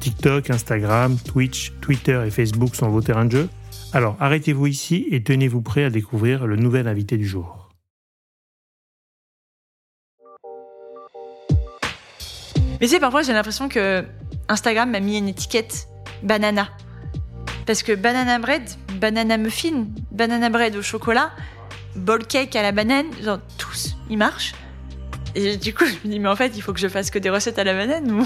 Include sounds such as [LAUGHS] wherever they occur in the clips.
TikTok, Instagram, Twitch, Twitter et Facebook sont vos terrains de jeu Alors arrêtez-vous ici et tenez-vous prêt à découvrir le nouvel invité du jour. Mais tu sais, parfois j'ai l'impression que Instagram m'a mis une étiquette banana. Parce que banana bread, banana muffin, banana bread au chocolat, ball cake à la banane, genre tous, ils marchent. Et du coup, je me dis, mais en fait, il faut que je fasse que des recettes à la banane ou?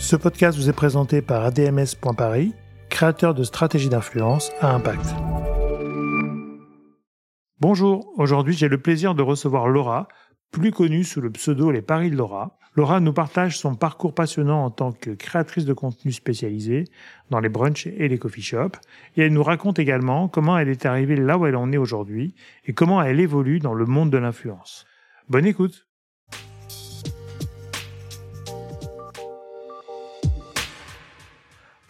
Ce podcast vous est présenté par ADMS.Paris, créateur de stratégies d'influence à impact. Bonjour, aujourd'hui j'ai le plaisir de recevoir Laura, plus connue sous le pseudo Les Paris de Laura. Laura nous partage son parcours passionnant en tant que créatrice de contenu spécialisé dans les brunchs et les coffee shops. Et elle nous raconte également comment elle est arrivée là où elle en est aujourd'hui et comment elle évolue dans le monde de l'influence. Bonne écoute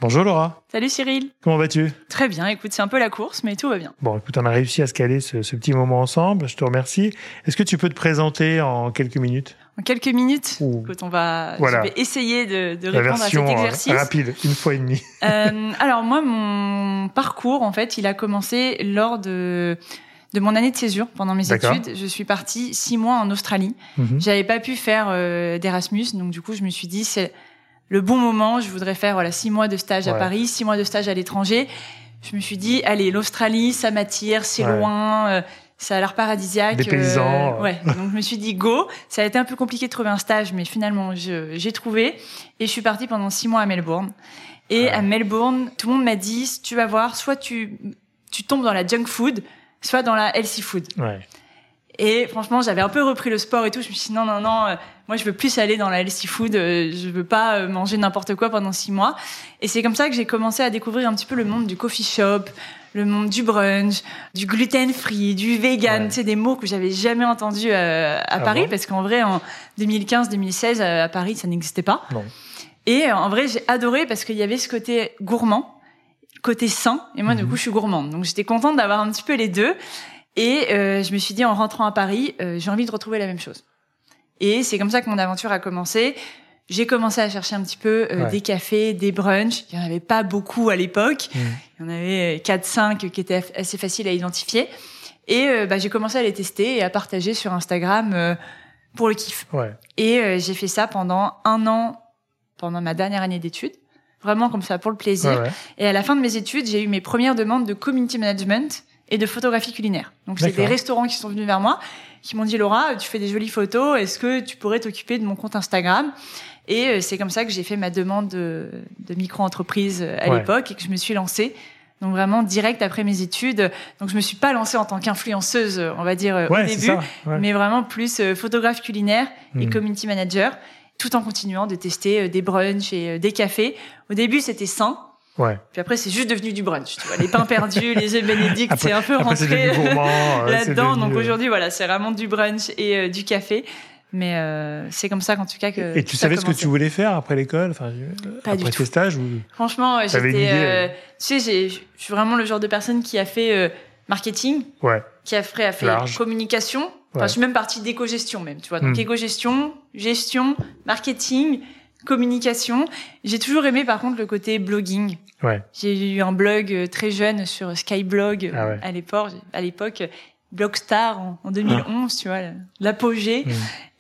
Bonjour Laura. Salut Cyril. Comment vas-tu? Très bien, écoute, c'est un peu la course, mais tout va bien. Bon, écoute, on a réussi à se caler ce, petit moment ensemble, je te remercie. Est-ce que tu peux te présenter en quelques minutes? En quelques minutes? Écoute, on va, je vais essayer de, de répondre à cet euh, exercice. rapide, une fois et demie. euh, alors moi, mon parcours, en fait, il a commencé lors de de mon année de césure pendant mes études. Je suis partie six mois en Australie. Mhm. J'avais pas pu faire euh, d'Erasmus, donc du coup, je me suis dit, c'est le bon moment. Je voudrais faire voilà six mois de stage à Paris, six mois de stage à l'étranger. Je me suis dit, allez, l'Australie, ça m'attire, c'est loin, euh, ça a l'air paradisiaque. Des paysans. Euh, ouais. Donc je me suis dit go. Ça a été un peu compliqué de trouver un stage, mais finalement j'ai trouvé et je suis partie pendant six mois à Melbourne. Et à Melbourne, tout le monde m'a dit, tu vas voir, soit tu tu tombes dans la junk food, soit dans la healthy food. Ouais. Et franchement, j'avais un peu repris le sport et tout. Je me suis dit non, non, non, euh, moi je veux plus aller dans la healthy food. Euh, je veux pas euh, manger n'importe quoi pendant six mois. Et c'est comme ça que j'ai commencé à découvrir un petit peu le monde du coffee shop, le monde du brunch, du gluten free, du vegan. C'est des mots que j'avais jamais entendus à ah Paris parce qu'en vrai, en 2015-2016 à Paris, ça n'existait pas. Non. Et en vrai, j'ai adoré parce qu'il y avait ce côté gourmand, côté sain. Et moi, du mhm. coup, je suis gourmande. Donc, j'étais contente d'avoir un petit peu les deux. Et euh, je me suis dit, en rentrant à Paris, euh, j'ai envie de retrouver la même chose. Et c'est comme ça que mon aventure a commencé. J'ai commencé à chercher un petit peu euh, des cafés, des brunchs. Il y en avait pas beaucoup à l'époque. Mmh. Il y en avait 4-5 qui étaient assez faciles à identifier. Et bah, j'ai commencé à les tester et à partager sur Instagram pour le kiff. Ouais. Et j'ai fait ça pendant un an, pendant ma dernière année d'études. Vraiment comme ça, pour le plaisir. Et à la fin de mes études, j'ai eu mes premières demandes de community management et de photographie culinaire. Donc c'est des restaurants qui sont venus vers moi, qui m'ont dit Laura, tu fais des jolies photos, est-ce que tu pourrais t'occuper de mon compte Instagram? Et euh, c'est comme ça que j'ai fait ma demande de, de micro-entreprise euh, à l'époque et que je me suis lancée. Donc vraiment direct après mes études. Donc je me suis pas lancée en tant qu'influenceuse, on va dire au début, mais vraiment plus euh, photographe culinaire et hmm. community manager, tout en continuant de tester des brunchs et des cafés. Au début c'était sain, Ouais. Puis après, c'est juste devenu du brunch. Tu vois, les pains perdus, les œufs bénédicts, c'est un peu rentré [LAUGHS] euh, là-dedans. Donc euh, aujourd'hui, voilà, c'est vraiment du brunch et euh, du café. Mais euh, c'est comme ça qu'en tout cas que. Et tu savais ce que tu voulais faire après l'école, enfin Pas après tes stages ou. Franchement, j'étais. Euh, tu sais, je suis vraiment le genre de personne qui a fait marketing, ouais. qui a fait, a fait communication. Enfin, je suis même partie d'éco-gestion même, tu vois. Donc hmm. éco-gestion, gestion, marketing, communication. J'ai toujours aimé par contre le côté blogging. Ouais. J'ai eu un blog euh, très jeune sur Skyblog ah à l'époque, à l'époque Blogstar en, en 2011, tu vois, l'apogée. Mm.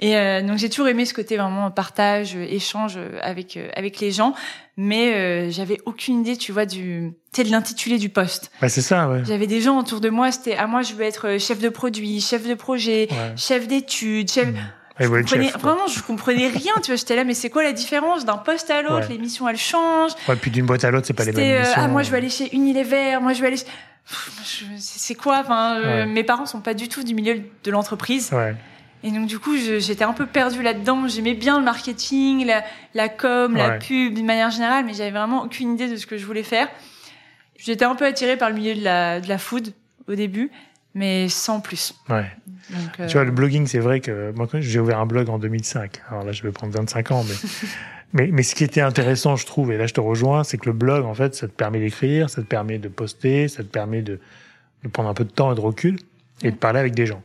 Et euh, donc j'ai toujours aimé ce côté vraiment partage, échange avec euh, avec les gens, mais j'avais aucune idée, tu vois, du tu de l'intitulé du poste. Bah c'est ça, ouais. J'avais des gens autour de moi, c'était à ah, moi je veux être chef de produit, chef de projet, chef d'études, chef. Mm. Je vraiment, je comprenais rien, tu vois. J'étais là, mais c'est quoi la différence d'un poste à l'autre? Les missions, elles changent. Ouais, puis d'une boîte à l'autre, c'est pas les mêmes euh, missions. ah, moi, je vais aller chez Unilever. Moi, je vais aller. C'est quoi? Enfin, euh, mes parents sont pas du tout du milieu de l'entreprise. Ouais. Et donc du coup, j'étais un peu perdue là-dedans. J'aimais bien le marketing, la, la com, la pub d'une manière générale, mais j'avais vraiment aucune idée de ce que je voulais faire. J'étais un peu attirée par le milieu de la, de la food au début, mais sans plus. Ouais. Donc, Tu vois, le blogging, c'est vrai que moi, j'ai ouvert un blog en 2005. Alors là, je vais prendre 25 ans, mais, [LAUGHS] mais, mais ce qui était intéressant, je trouve, et là, je te rejoins, c'est que le blog, en fait, ça te permet d'écrire, ça te permet de poster, ça te permet de, de prendre un peu de temps et de recul et de parler avec des gens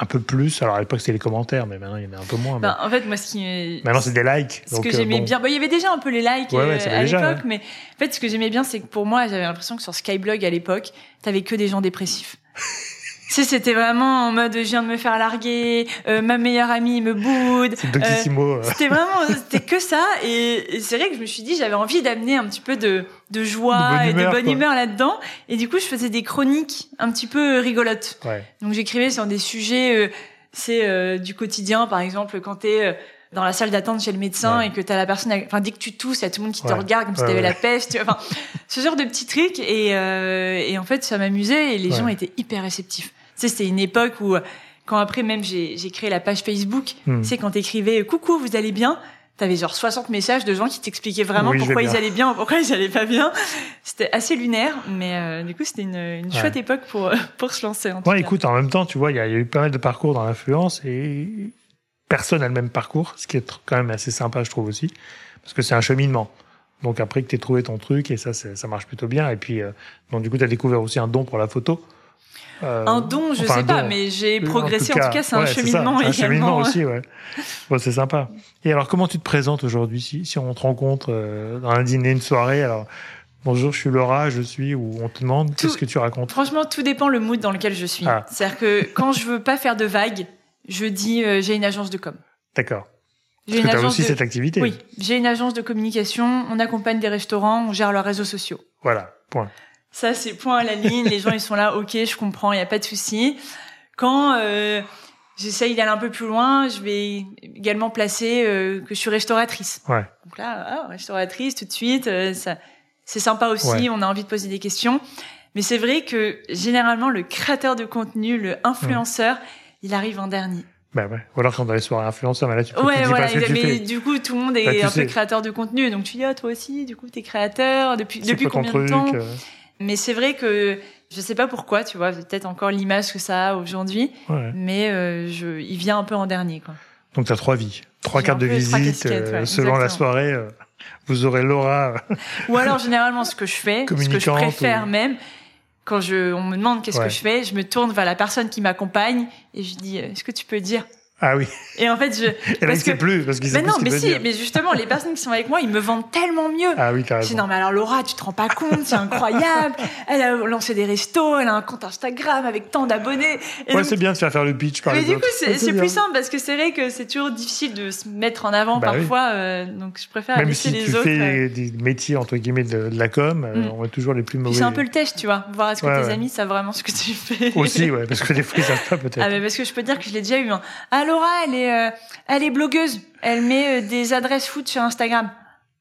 un peu plus. Alors à l'époque c'était les commentaires, mais maintenant il y en a un peu moins. Ben, en fait, moi ce qui maintenant c'est des likes. Ce que euh, j'aimais bien, il y avait déjà un peu les likes euh, à l'époque, mais en fait ce que j'aimais bien, c'est que pour moi j'avais l'impression que sur Skyblog à l'époque, t'avais que des gens dépressifs. [LAUGHS] sais, c'était vraiment en mode je viens de me faire larguer, euh, ma meilleure amie me boude. Euh, c'était vraiment, [LAUGHS] c'était que ça. Et, c'est vrai que je me suis dit, j'avais envie d'amener un petit peu de, de joie et de bonne humeur là-dedans. Et du coup, je faisais des chroniques un petit peu rigolotes. Ouais. Donc j'écrivais sur des sujets, euh, c'est euh, du quotidien, par exemple, quand t'es dans la salle d'attente chez le médecin et que t'as la personne, enfin dès que tu tousses, il y a tout le monde qui te regarde comme si t'avais la peste. Enfin, ce genre de petits trucs et, et en fait ça m'amusait et les gens étaient hyper réceptifs sais, c'était une époque où, quand après même j'ai créé la page Facebook, hmm. tu sais, quand t'écrivais coucou, vous allez bien, t'avais genre 60 messages de gens qui t'expliquaient vraiment pourquoi ils allaient bien, pourquoi ils allaient pas bien. C'était assez lunaire, mais euh, du coup, c'était une, une chouette époque pour, pour se lancer. En ouais, écoute, en même temps, tu vois, il y, a eu pas mal de parcours dans l'influence et personne n'a le même parcours, ce qui est quand même assez sympa, je trouve aussi, parce que c'est un cheminement. Donc après que tu trouvé ton truc, et ça, ça marche plutôt bien. Et puis, euh, donc du coup, tu as découvert aussi un don pour la photo. Euh, un don, je sais pas, mais j'ai progressé. En tout cas, c'est un cheminement également. Un cheminement aussi, ouais. Bon, c'est sympa. Et alors, comment tu te présentes aujourd'hui si, si on te rencontre euh, dans un dîner, une soirée? Alors, bonjour, je suis Laura, je suis, ou on te demande, qu'est-ce que tu racontes? Franchement, tout dépend le mood dans lequel je suis. Ah. C'est-à-dire que quand je veux pas faire de vagues, je dis euh, j'ai une agence de com. D'accord. Parce que tu as aussi cette activité. Oui, j'ai une agence de communication, on accompagne des restaurants, on gère leurs réseaux sociaux. Voilà, point. Ça, c'est point à la ligne. Les gens, ils sont là, ok, je comprends, il n'y a pas de souci. Quand euh, j'essaye d'aller un peu plus loin, je vais également placer euh, que je suis restauratrice. Ouais. Donc là, ah, restauratrice tout de suite, euh, ça, c'est sympa aussi. On a envie de poser des questions. Mais c'est vrai que généralement, le créateur de contenu, le influenceur, il arrive en dernier. Bah ouais. Ou alors quand dans les soirées influenceurs, mais là tu peux ouais, voilà, pas ce mais du coup tout le monde est bah, un peu créateur de contenu, donc tu dis ah toi aussi, du coup t'es créateur depuis depuis combien de temps mais c'est vrai que je sais pas pourquoi, tu vois, peut-être encore l'image que ça a aujourd'hui, mais euh, je, il vient un peu en dernier, quoi. Donc tu as trois vies, trois cartes de visite euh, selon la soirée. Euh, vous aurez Laura. ou alors généralement ce que je fais, ce que je préfère même, quand je, on me demande qu'est-ce que je fais, je me tourne vers la personne qui m'accompagne et je dis est-ce que tu peux dire ah oui. Et en fait, je. [LAUGHS] Et là, plus parce qu'il sait mais non, mais si, mais justement, les personnes qui sont avec moi, ils me vendent tellement mieux. Ah oui, carrément. Je dis non, mais alors Laura, tu te rends pas compte, c'est incroyable. Elle a lancé des restos, elle a un compte Instagram avec tant d'abonnés. ouais, c'est bien de faire faire le pitch par Mais du coup, c'est plus simple parce que c'est vrai que c'est toujours difficile de se mettre en avant bah parfois. Euh, donc, je préfère Même laisser si les tu autres. Fais euh. des métiers entre guillemets de, la com, euh, mm. on voit toujours les plus mauvais. C'est un peu le test, tu vois, voir est-ce que tes amis savent vraiment ce que tu fais. Aussi, ouais, parce que des fois ils savent pas peut-être. Ah, mais parce que je peux dire que je l'ai déjà eu. Hein. Laura, elle est elle est blogueuse. Elle met euh, des adresses foot sur Instagram.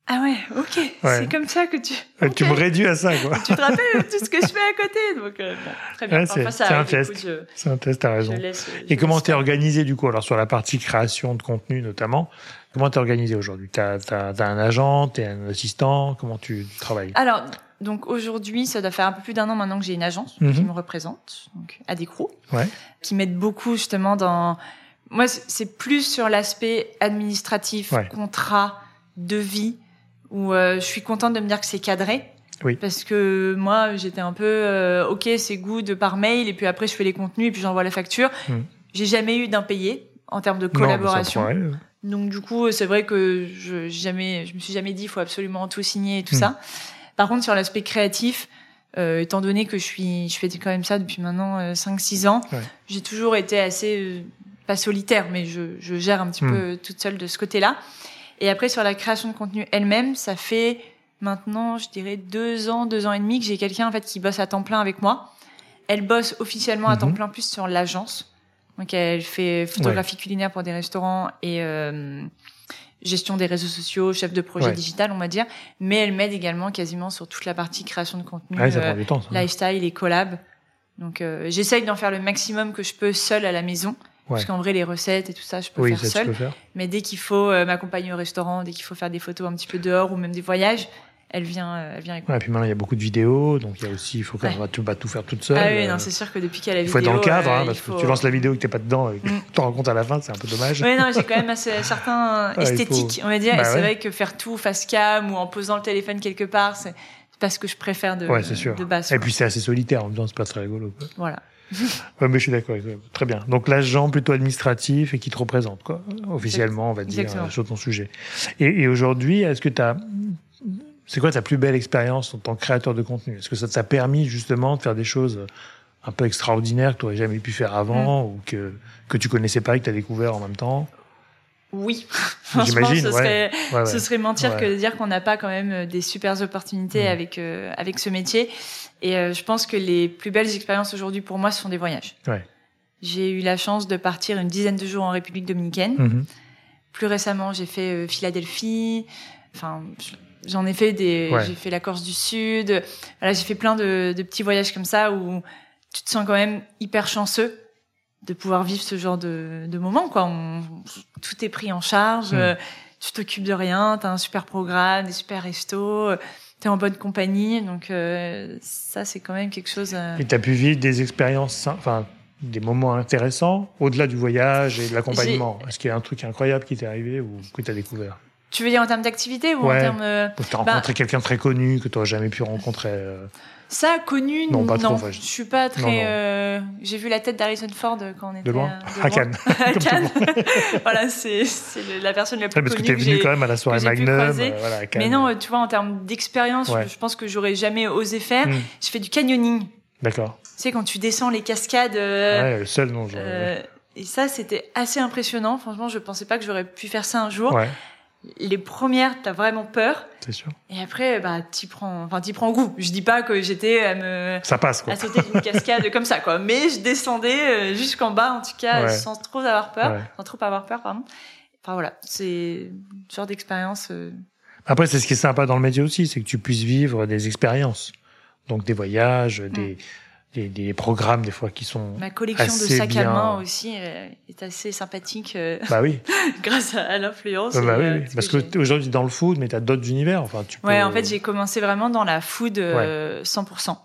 Ah ouais, ok. C'est comme ça que tu. Tu me réduis à ça, quoi. tu te rappelles tout ce que je fais à côté, [LAUGHS] donc euh, très bien. c'est un, test. C'est un test. T'as raison. Et comment t'es organisé du coup Alors sur la partie création de contenu notamment, comment t'es organisé aujourd'hui? T'as as, un agent, t'es un assistant, comment tu, travailles? Alors donc aujourd'hui, ça doit faire un peu plus d'un an maintenant que j'ai une agence qui mhm. me représente, donc à des ouais. qui m'aide beaucoup justement dans moi, c'est plus sur l'aspect administratif, contrat, devis, où euh, je suis contente de me dire que c'est cadré. Oui. Parce que moi, j'étais un peu, euh, ok, c'est good par mail, et puis après, je fais les contenus, et puis j'envoie la facture. Hmm. J'ai jamais eu d'impayé en termes de collaboration. Donc du coup, c'est vrai que je jamais, je me suis jamais dit, il faut absolument tout signer et tout hmm. ça. Par contre, sur l'aspect créatif, euh, étant donné que je suis, je fais quand même ça depuis maintenant 5-6 ans, j'ai toujours été assez pas solitaire, mais je, je gère un petit hmm. peu toute seule de ce côté-là. Et après, sur la création de contenu elle-même, ça fait maintenant, je dirais, deux ans, deux ans et demi que j'ai quelqu'un en fait qui bosse à temps plein avec moi. Elle bosse officiellement à temps mhm. plein plus sur l'agence. Donc, elle fait photographie culinaire pour des restaurants et euh, gestion des réseaux sociaux, chef de projet digital, on va dire. Mais elle m'aide également quasiment sur toute la partie création de contenu, ah euh, lifestyle et collab. Donc, euh, j'essaye d'en faire le maximum que je peux seule à la maison. Parce qu'en vrai, les recettes et tout ça, je peux faire seul. Mais dès qu'il faut m'accompagner au restaurant, dès qu'il faut faire des photos un petit peu dehors ou même des voyages, elle vient, euh, elle vient et puis maintenant, il y a beaucoup de vidéos, donc il y a aussi, il faut qu'on va tout, tout faire toute seule. Ah oui, non, euh, c'est sûr que depuis qu'elle a la vidéo. Il faut être dans le cadre, hein, parce que tu lances la vidéo et que t'es pas dedans, et que mm. tu t'en rends compte à la fin, c'est un peu dommage. Oui, non, j'ai quand même assez, certains [LAUGHS] esthétiques, on va dire. Bah et c'est vrai que faire tout face cam ou en posant le téléphone quelque part, c'est pas ce que je préfère de, ouais, sûr. de base. Et puis c'est assez solitaire en même temps, c'est pas très rigolo. Quoi. Voilà. [LAUGHS] ouais, mais je suis d'accord. Très bien. Donc l'agent plutôt administratif et qui te représente, quoi. Officiellement, on va dire, sur ton sujet. Et, et aujourd'hui, est-ce que tu as c'est quoi ta plus belle expérience en tant que créateur de contenu? Est-ce que ça t'a permis justement de faire des choses un peu extraordinaires que tu n'aurais jamais pu faire avant mm. ou que, que tu connaissais pas et que tu as découvert en même temps? Oui, [LAUGHS] franchement, ce, serait, ce serait mentir que de dire qu'on n'a pas quand même euh, des super opportunités mm. avec euh, avec ce métier. Et euh, je pense que les plus belles expériences aujourd'hui pour moi, ce sont des voyages. J'ai eu la chance de partir une dizaine de jours en République dominicaine. Mm-hmm. Plus récemment, j'ai fait Philadelphie. Enfin, J'en ai fait des, j'ai fait la Corse du Sud. Voilà, j'ai fait plein de, de, petits voyages comme ça où tu te sens quand même hyper chanceux de pouvoir vivre ce genre de, de moment, quoi. On, tout est pris en charge. Mm. Tu t'occupes de rien. T'as un super programme, des super restos. T'es en bonne compagnie. Donc, euh, ça, c'est quand même quelque chose. Euh... Et t'as pu vivre des expériences, enfin, des moments intéressants au-delà du voyage et de l'accompagnement? Est-ce qu'il y a un truc incroyable qui t'est arrivé ou que t'as découvert? Tu veux dire en termes d'activité ou en termes. Euh... Tu as rencontré bah quelqu'un de très connu que tu n'aurais jamais pu rencontrer euh... Ça, connu, non. Pas trop, je... je suis pas très. Euh... J'ai vu la tête d'Harrison Ford quand on était. De loin À Cannes. [LAUGHS] à [LAUGHS] Cannes. [LAUGHS] voilà, c'est la personne la plus parce connue. Parce que tu es venu quand même à la soirée Magnum. Euh, voilà, à Mais non, tu vois, en termes d'expérience, je pense que j'aurais jamais osé faire. Mm. Je fais du canyoning. D'accord. Tu sais, quand tu descends les cascades. Euh, ouais, le seul, non. Et ça, c'était assez impressionnant. Franchement, je pensais pas que j'aurais pu faire ça un jour. Ouais les premières, t'as vraiment peur. C'est sûr. Et après, bah, t'y prends, enfin, t'y prends goût. Je dis pas que j'étais à me. Ça passe, quoi. À sauter d'une cascade comme ça, quoi. Mais je descendais euh, jusqu'en bas, en tout cas, sans trop avoir peur. Sans trop avoir peur, pardon. Enfin, voilà. C'est une sorte d'expérience. Euh. Après, c'est ce qui est sympa dans le métier aussi, c'est que tu puisses vivre des expériences. Donc, des voyages, des, mm des, des, programmes des fois qui sont ma collection de sacs à main aussi euh, est assez sympathique euh, bah oui. [LAUGHS] grâce à, l'influence bah, oui, oui. parce que, que aujourd'hui dans le food mais tu as d'autres univers enfin tu peux... ouais en fait j'ai commencé vraiment dans la food 100% euh,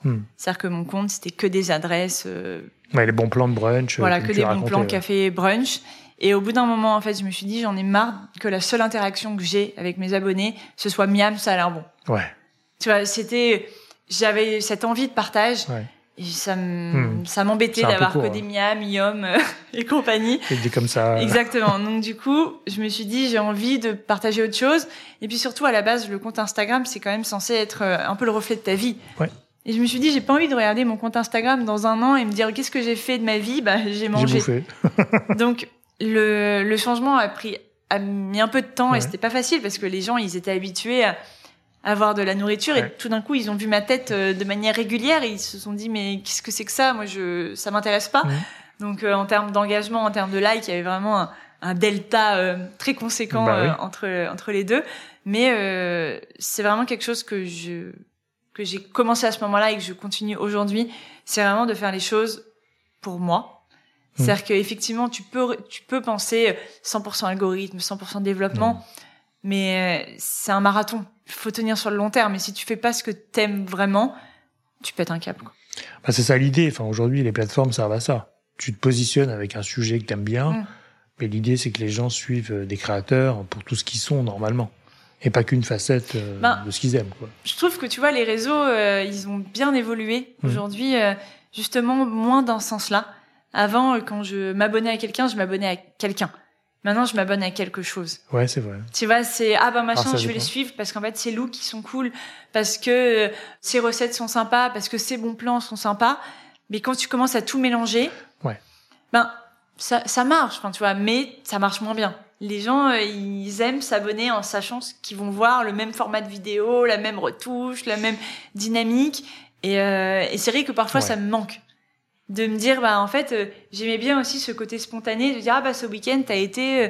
hmm. c'est à dire que mon compte c'était que des adresses ouais, les bons plans de brunch voilà que des bons plans café brunch. Et au bout d'un moment en fait je me suis dit j'en ai marre que la seule interaction que j'ai avec mes abonnés ce soit miam ça a l'air bon ouais. Tu vois c'était j'avais cette envie de partage. Ouais et ça hmm. ça m'embêtait d'avoir que des miams, Yom euh, [LAUGHS] et compagnie. Et dit comme ça. Exactement. Donc du coup, je me suis dit j'ai envie de partager autre chose. Et puis surtout à la base, le compte Instagram c'est quand même censé être euh, un peu le reflet de ta vie. Ouais. Et je me suis dit j'ai pas envie de regarder mon compte Instagram dans un an et me dire qu'est-ce que j'ai fait de ma vie? Bah [LAUGHS] j'ai mangé. [LAUGHS] Donc le le changement a pris a mis un peu de temps et c'était pas facile parce que les gens ils étaient habitués à avoir de la nourriture. Et tout d'un coup ils ont vu ma tête euh, de manière régulière. Et ils se sont dit mais qu'est-ce que c'est que ça? Moi je ça m'intéresse pas. Donc euh, en termes d'engagement en termes de like il y avait vraiment un, un delta euh, très conséquent bah entre entre les deux. Mais c'est vraiment quelque chose que je que j'ai commencé à ce moment-là et que je continue aujourd'hui. C'est vraiment de faire les choses pour moi. Mmh. c'est-à-dire qu'effectivement tu peux tu peux penser 100% algorithme 100% développement. Mais c'est un marathon faut tenir sur le long terme. Et si tu fais pas ce que t'aimes vraiment, tu pètes un câble. Bah, c'est ça l'idée. Enfin, aujourd'hui, les plateformes servent à ça. Tu te positionnes avec un sujet que t'aimes bien, mm. mais l'idée, c'est que les gens suivent euh, des créateurs pour tout ce qu'ils sont normalement. Et pas qu'une facette euh, ben, de ce qu'ils aiment. Quoi. Je trouve que tu vois, les réseaux, euh, ils ont bien évolué. Mm. Aujourd'hui, justement, moins dans ce sens-là. Avant, quand je m'abonnais à quelqu'un, je m'abonnais à quelqu'un. Maintenant, je m'abonne à quelque chose. Ouais, c'est vrai. Tu vois, c'est ah bah machin, ah, je vais les suivre parce qu'en fait, ces looks qui sont cool, parce que ces recettes sont sympas, parce que ces bons plans sont sympas. Mais quand tu commences à tout mélanger, ouais. ben ça, ça marche, enfin tu vois, mais ça marche moins bien. Les gens, euh, ils aiment s'abonner en sachant qu'ils vont voir le même format de vidéo, la même retouche, la même dynamique. Et, euh, et c'est vrai que parfois ça me manque de me dire bah en fait euh, j'aimais bien aussi ce côté spontané de dire ah bah ce week-end t'as été euh,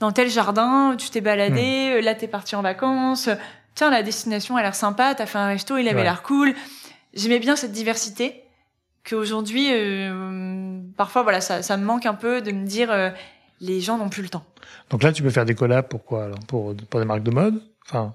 dans tel jardin tu t'es baladé hmm. euh, là t'es parti en vacances tiens la destination a l'air sympa t'as fait un resto il avait l'air cool j'aimais bien cette diversité qu'aujourd'hui parfois, voilà, ça, ça me manque un peu de me dire, euh, les gens n'ont plus le temps. Donc là, tu peux faire des collabs pour quoi alors pour, pour des marques de mode? Enfin,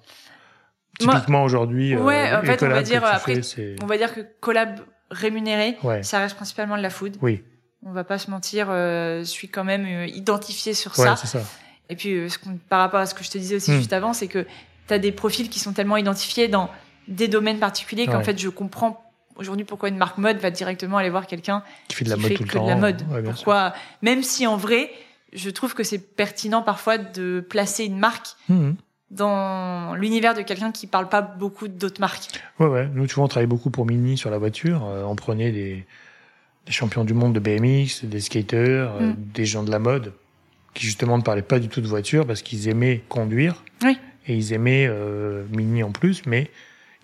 typiquement aujourd'hui. Ouais, en fait, on va dire après, on va dire que collab rémunéré, ça reste principalement de la food. Oui. On va pas se mentir, je suis quand même identifié sur ça. c'est ça. Et puis, ce par rapport à ce que je te disais aussi hmm. juste avant, c'est que tu as des profils qui sont tellement identifiés dans des domaines particuliers qu'en fait, je comprends aujourd'hui pourquoi une marque mode va directement aller voir quelqu'un qui fait de la mode tout le temps. De la mode. pourquoi Même si en vrai, je trouve que c'est pertinent parfois de placer une marque hmm. Dans l'univers de quelqu'un qui parle pas beaucoup d'autres marques. Ouais, ouais. Nous, tu vois, on travaille beaucoup pour Mini sur la voiture. Euh, on prenait des, des, champions du monde de BMX, des skaters, euh, hmm. des gens de la mode qui justement ne parlaient pas du tout de voiture parce qu'ils aimaient conduire. Oui. Et ils aimaient euh, Mini en plus, mais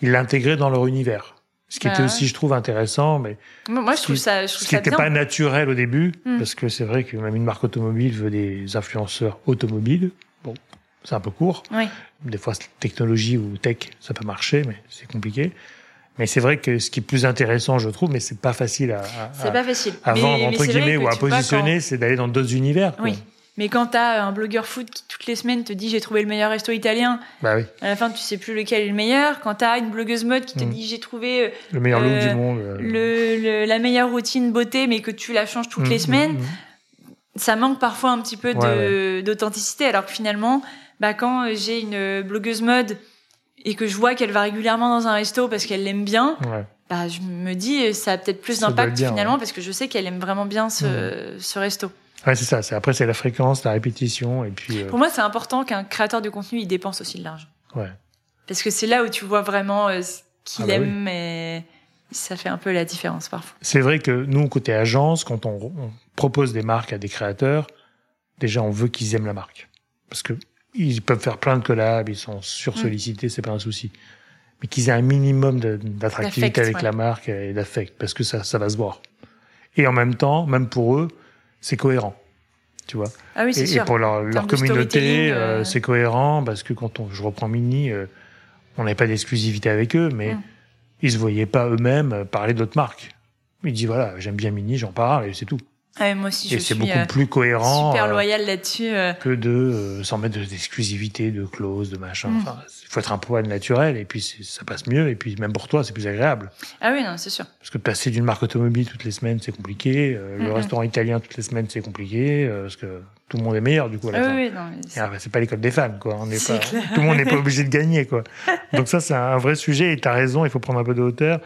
ils l'intégraient dans leur univers. Ce qui était bah aussi, je trouve, intéressant, mais moi, je trouve ça, je trouve ce qui n'était pas naturel au début, hmm. parce que c'est vrai que même une marque automobile veut des influenceurs automobiles. C'est un peu court. Oui. Des fois, technologie ou tech, ça peut marcher, mais c'est compliqué. Mais c'est vrai que ce qui est plus intéressant, je trouve, mais c'est pas facile à, à, pas facile. à vendre entre guillemets ou à positionner, c'est d'aller dans d'autres univers. Oui. Mais quand t'as un blogueur food qui toutes les semaines te dit j'ai trouvé le meilleur resto italien, bah oui. à la fin tu sais plus lequel est le meilleur. Quand t'as une blogueuse mode qui te mm. dit j'ai trouvé euh, le meilleur look du monde, euh. le, la meilleure routine beauté, mais que tu la changes toutes les mm, mm, semaines, ça manque parfois un petit peu d'authenticité. Alors que finalement, bah quand j'ai une blogueuse mode et que je vois qu'elle va régulièrement dans un resto parce qu'elle l'aime bien, bah je me dis ça a peut-être plus d'impact finalement parce que je sais qu'elle aime vraiment bien ce, ce resto. Ouais, c'est ça. Après c'est la fréquence, la répétition et puis. Euh, Pour moi, c'est important qu'un créateur de contenu il dépense aussi de l'argent. Ouais. Parce que c'est là où tu vois vraiment euh, ce qu'il ah bah aime et ça fait un peu la différence parfois. C'est vrai que nous côté agence, quand on, propose des marques à des créateurs, déjà on veut qu'ils aiment la marque parce que ils peuvent faire plein de collabs, ils sont sursollicités, mm. c'est pas un souci. Mais qu'ils aient un minimum d'attractivité avec la marque et d'affect, parce que ça, ça va se voir. Et en même temps, même pour eux, c'est cohérent. Tu vois? Ah oui, et, et, pour leur, leur communauté, euh, euh, c'est cohérent parce que quand on, je reprends Mini, euh, on n'avait pas d'exclusivité avec eux, mais mm. Ils se voyaient pas eux-mêmes parler d'autres marques. Ils disent voilà, j'aime bien Mini, j'en parle et c'est tout. Ah, moi aussi, et c'est beaucoup plus cohérent. Super loyal là-dessus. Que de s'en mettre d'exclusivité, de clauses, de machin. Mm. Enfin, faut être un poil naturel et puis ça passe mieux et puis même pour toi c'est plus agréable. Ah oui non c'est sûr. Parce que passer d'une marque automobile toutes les semaines c'est compliqué, euh, le restaurant italien toutes les semaines c'est compliqué euh, parce que tout le monde est meilleur du coup à la fin. Oui, non, c'est pas l'école des fans quoi, on est, pas tout le monde n'est pas [LAUGHS] obligé de gagner quoi. Donc ça c'est un vrai sujet et tu as raison, il faut prendre un peu de hauteur.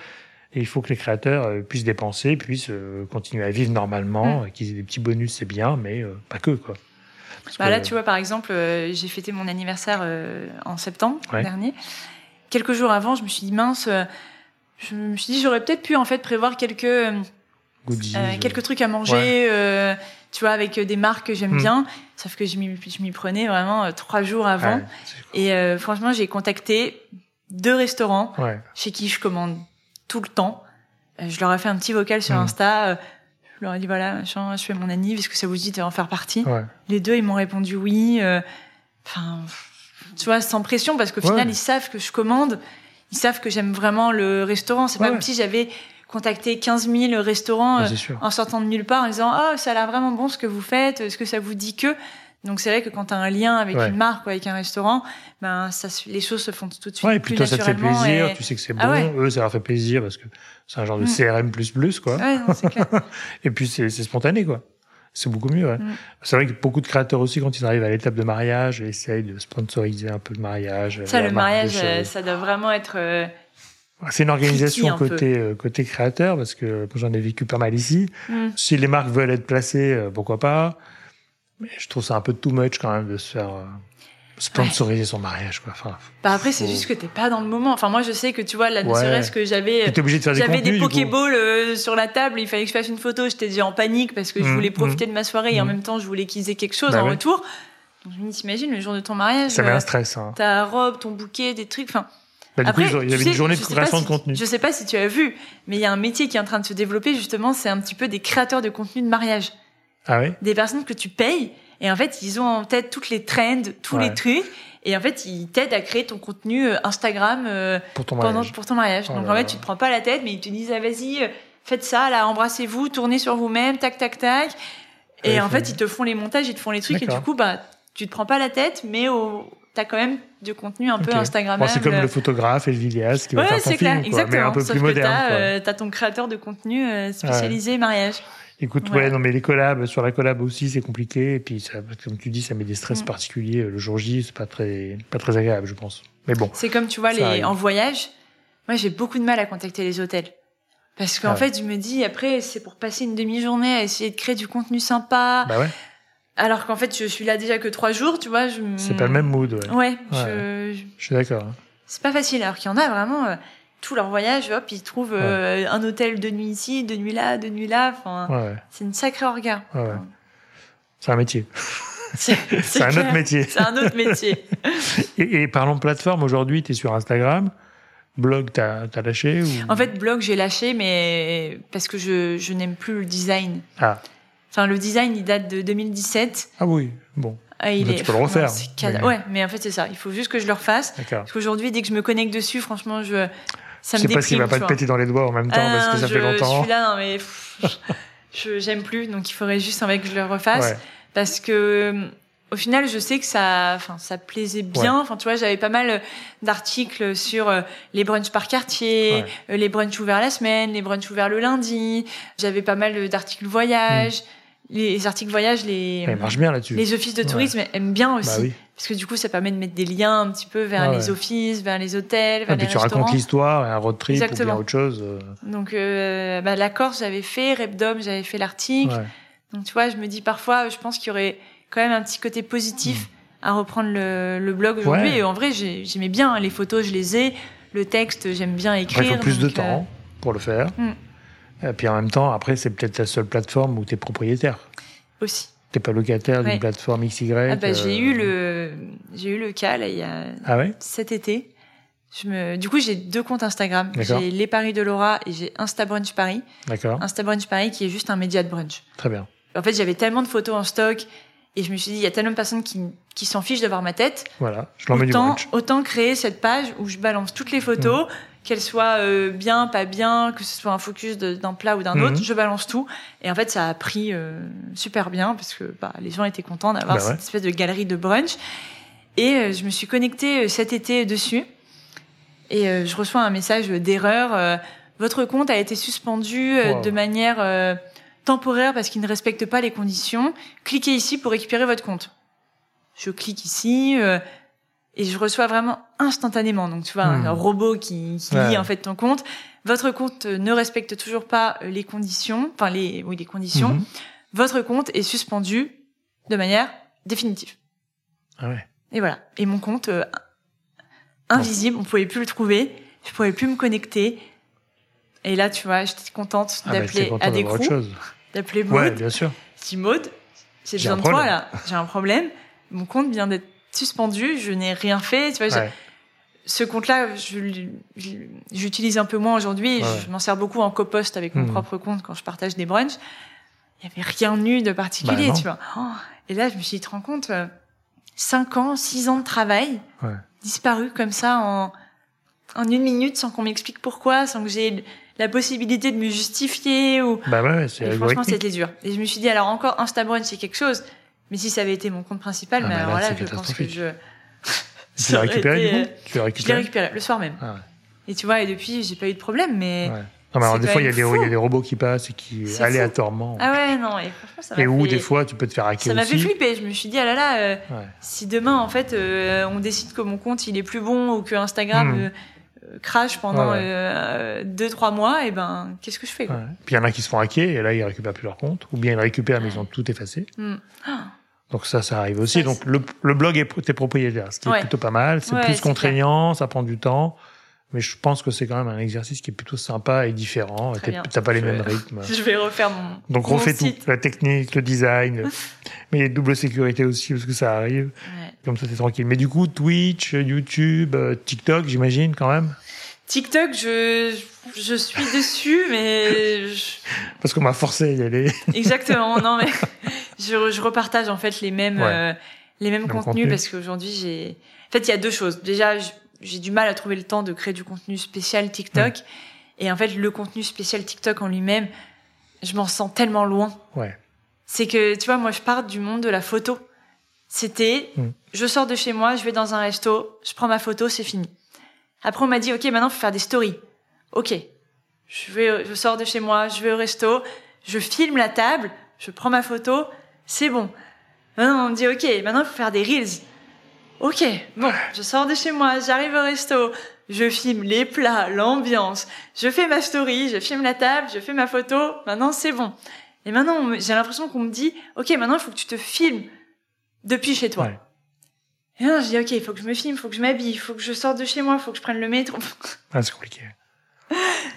Et il faut que les créateurs euh, puissent dépenser, puissent continuer à vivre normalement, mm. qu'ils aient des petits bonus, c'est bien, mais pas que, quoi. Bah là, tu vois, par exemple, j'ai fêté mon anniversaire en septembre dernier quelques jours avant, je me suis dit mince, euh, je me suis dit j'aurais peut-être pu en fait prévoir quelques euh, euh, quelques trucs à manger, tu vois, avec des marques que j'aime hmm. bien. Sauf que je m'y prenais vraiment trois jours avant. et franchement, j'ai contacté deux restaurants chez qui je commande tout le temps. je leur ai fait un petit vocal sur hmm. Insta. je leur ai dit voilà, je fais mon anniv, est-ce que ça vous dit d'en faire partie Les deux, ils m'ont répondu oui. Enfin, tu vois, sans pression, parce qu'au final, ils savent que je commande, ils savent que j'aime vraiment le restaurant. C'est pas comme si j'avais contacté 15 000 restaurants euh, en sortant de nulle part en disant oh ça a l'air vraiment bon ce que vous faites est-ce que ça vous dit que? Donc c'est vrai que quand tu as un lien avec une marque ou avec un restaurant ben ça les choses se font tout de suite ouais, et puis toi ça te fait plaisir tu sais que c'est ah bon eux ça leur fait plaisir parce que c'est un genre de mm. CRM quoi ouais, non, clair. [LAUGHS] et puis c'est spontané quoi c'est beaucoup mieux. Ouais. Mm. C'est vrai que beaucoup de créateurs aussi, quand ils arrivent à l'étape de mariage, essayent de sponsoriser un peu le mariage. Ça, le mariage, euh, ça doit vraiment être. Euh, c'est une organisation côté euh, côté créateur parce que j'en ai vécu pas mal ici. Mm. Si les marques veulent être placées, pourquoi pas. Mais je trouve ça un peu too much quand même de se faire sponsoriser son mariage quoi. Enfin, bah après c'est juste que t'es pas dans le moment. Enfin moi je sais que tu vois là ne serait-ce que j'avais j'avais des, pokéballs euh, sur la table, il fallait que je fasse une photo, j'étais déjà en panique parce que je mmh, voulais profiter mmh. de ma soirée et en même temps je voulais qu'ils aient quelque chose bah en retour. Donc je me dis t'imagines le jour de ton mariage. Ça met un euh, stress. Hein. Ta robe, ton bouquet, des trucs. Enfin. Bah, du Après, coup, il y avait une journée de création de contenu. Je sais pas si tu as vu, mais il y a un métier qui est en train de se développer justement, c'est un petit peu des créateurs de contenu de mariage. Ah oui. Des personnes que tu payes et en fait ils ont en tête toutes les trends, tous les trucs et en fait, ils t'aident à créer ton contenu euh, Instagram euh, pour ton. Pendant, pour ton mariage. Oh Donc en fait, tu te prends pas la tête, mais ils te disent ah vas-y, euh, faites ça, là, embrassez-vous, tournez sur vous-même, tac, tac, tac. Et en fait, ils te font les montages, ils te font les trucs, et du coup, bah, tu te prends pas la tête, mais au, t'as quand même du contenu un peu Instagrammable. c'est comme le photographe et le vidéaste qui va faire ton film, clair, exactement. mais un peu Sauf plus moderne. T'as, euh, as ton créateur de contenu euh, spécialisé mariage. Écoute, ouais. non, mais les collabs, sur la collab aussi, c'est compliqué. Et puis, ça, comme tu dis, ça met des stress mm. particuliers. Le jour J, c'est pas très, pas très agréable, je pense. Mais bon. C'est comme, tu vois, les, en voyage. Moi, j'ai beaucoup de mal à contacter les hôtels. Parce qu'en ah fait, je me dis, après, c'est pour passer une demi-journée à essayer de créer du contenu sympa. Bah ouais. Alors qu'en fait, je suis là déjà que trois jours, tu vois. Je... C'est pas le même mood, ouais. Ouais, Je... je... suis d'accord. Hein. C'est pas facile. Alors qu'il y en a vraiment, euh, tout leur voyage, hop, ils trouvent euh, un hôtel de nuit ici, de nuit là, de nuit là. Enfin, ouais. c'est une sacrée orga. C'est un [LAUGHS] [LAUGHS] métier. C'est un autre métier. C'est un autre métier. et, et, parlons plateforme, aujourd'hui, tu es sur Instagram. Blog, t'as as lâché ou... En fait, blog, j'ai lâché, mais parce que je, je n'aime plus le design. Ah. Enfin, le design, il date de 2017. Ah oui, bon. Ah, il est... Tu peux le refaire. mais... Ouais, mais en fait, c'est ça. Il faut juste que je le refasse. Parce qu'aujourd'hui, dès que je me connecte dessus, franchement, je... ça me déprime. Je sais pas s'il va pas te péter dans les doigts en même temps, parce que ça je, fait longtemps. Je suis là, non, mais... je j'aime plus, donc il faudrait juste en que je le refasse. Parce que au final, je sais que ça, enfin, ça plaisait bien. Enfin, tu vois, j'avais pas mal d'articles sur euh, les brunchs par quartier, euh, les brunchs ouverts la semaine, les brunchs ouverts le lundi. J'avais pas mal d'articles voyage. Mm. Les articles voyage, les, bien les offices de tourisme aiment bien aussi. Bah Parce que du coup, ça permet de mettre des liens un petit peu vers les offices, vers les hôtels, vers les tu racontes l'histoire, un road trip ou bien autre chose. Euh. Donc, bah, la Corse, j'avais fait, Repdom, j'avais fait l'article. Donc, tu vois, je me dis parfois, je pense qu'il y aurait quand même un petit côté positif à reprendre le, le blog aujourd'hui. Et en vrai, j'aimais bien hein, les photos, je les ai. Le texte, j'aime bien écrire. il faut plus de temps euh, pour le faire. Hmm. Et puis en même temps, après, c'est peut-être la seule plateforme où tu es propriétaire. Aussi. T'es pas locataire d'une plateforme XY. Ah bah, j'ai eu le j'ai eu le cas là il y a ah ouais? cet été. Je me du coup j'ai deux comptes Instagram. J'ai les paris de Laura et j'ai Insta Brunch Paris. D'accord. Insta Brunch Paris qui est juste un média de brunch. Très bien. En fait j'avais tellement de photos en stock et je me suis dit, il y a tellement de personnes qui, qui s'en fichent de voir ma tête. Voilà, je l'emmène du Autant créer cette page où je balance toutes les photos, mm. Qu'elles soient euh, bien, pas bien, que ce soit un focus d'un plat ou d'un autre, mm. je balance tout. Et en fait, ça a pris euh, super bien parce que bah, les gens étaient contents d'avoir bah cette espèce de galerie de brunch. Et euh, je me suis connectée cet été dessus. Et je reçois un message d'erreur. votre compte a été suspendu de manière temporaire parce qu'il ne respecte pas les conditions, cliquez ici pour récupérer votre compte. Je clique ici euh, et je reçois vraiment instantanément. Donc tu vois un hmm. robot qui, qui lit en fait ton compte. Votre compte ne respecte toujours pas les conditions, enfin les oui les conditions. Hmm. Votre compte est suspendu de manière définitive. Ah ouais. Et voilà. Et mon compte euh, invisible, on pouvait plus le trouver, je pouvais plus me connecter. Et là, tu vois, j'étais contente ah bah, d'appeler à des groupes d'appeler Maud. Ouais, bien sûr. Dis Maud, j'ai besoin de toi là, j'ai un problème. Mon compte vient d'être suspendu, je n'ai rien fait. Tu vois, ce compte-là, j'utilise un peu moins aujourd'hui. Je m'en sers beaucoup en copost avec mon hmm. propre compte quand je partage des brunchs. Il y avait rien eu de particulier, bah tu vois. Oh. et là, je me suis dit, te rends compte, 5 euh, ans, 6 ans de travail, disparu comme ça en, en une minute sans qu'on m'explique pourquoi, sans que j'ai la possibilité de me justifier ou. Bah ouais, c'est Franchement, c'était dur. Et je me suis dit, alors encore Instabrunch, c'est quelque chose. Mais si ça avait été mon compte principal, ah mais bah alors là, je pense que je. [LAUGHS] Tu l'as récupéré, du coup Tu l'as récupéré Je l'ai récupéré le soir même. Ah ouais. Et tu vois, et depuis, j'ai pas eu de problème, mais. Ouais. Non, mais alors, des fois, il y, a des, il y a des robots qui passent et qui, aléatoirement. Ah ouais, non, et franchement, ça m'a Et où, des fois, tu peux te faire hacker Ça m'a fait flipper. Je me suis dit, ah là là, euh, si demain, en fait, euh, on décide que mon compte, il est plus bon ou que Instagram, hmm. euh, crash pendant euh, deux trois mois, et ben qu'est-ce que je fais Puis il y en a qui se font hacker et là ils récupèrent plus leur compte, ou bien ils récupèrent mais ils ont tout effacé. Hmm. Donc ça, ça arrive aussi. Donc le, le, blog est tes propriétaires, ce qui est plutôt pas mal. C'est plus contraignant, ça prend du temps. Mais je pense que c'est quand même un exercice qui est plutôt sympa et différent. T'as pas les mêmes rythmes. [LAUGHS] Je vais refaire mon. Donc refais tout. La technique, le design, [LAUGHS] mais double sécurité aussi parce que ça arrive. Comme ça, c'est tranquille. Mais du coup, Twitch, YouTube, euh, TikTok, j'imagine quand même. TikTok, je, je suis dessus, mais parce qu'on m'a forcé à y aller. Exactement. Non, mais je, je repartage en fait les mêmes euh, les mêmes contenus parce qu'aujourd'hui j'ai. En fait, il y a deux choses. Déjà, j'ai du mal à trouver le temps de créer du contenu spécial TikTok. Et en fait, le contenu spécial TikTok en lui-même, je m'en sens tellement loin. Ouais. C'est que, tu vois, moi, je pars du monde de la photo. C'était, mm. je sors de chez moi, je vais dans un resto, je prends ma photo, c'est fini. Après, on m'a dit, OK, maintenant, faut faire des stories. OK. Je vais, je sors de chez moi, je vais au resto, je filme la table, je prends ma photo, c'est bon. Maintenant, on me dit, OK, maintenant, il faut faire des reels. OK, bon, je sors de chez moi, j'arrive au resto, je filme les plats, l'ambiance, je fais ma story, je filme la table, je fais ma photo, maintenant c'est bon. Et maintenant, j'ai l'impression qu'on me dit, OK, maintenant il faut que tu te filmes depuis chez toi. Et là, je dis, OK, il faut que je me filme, il faut que je m'habille, il faut que je sorte de chez moi, il faut que je prenne le métro. [LAUGHS] Ah, c'est compliqué.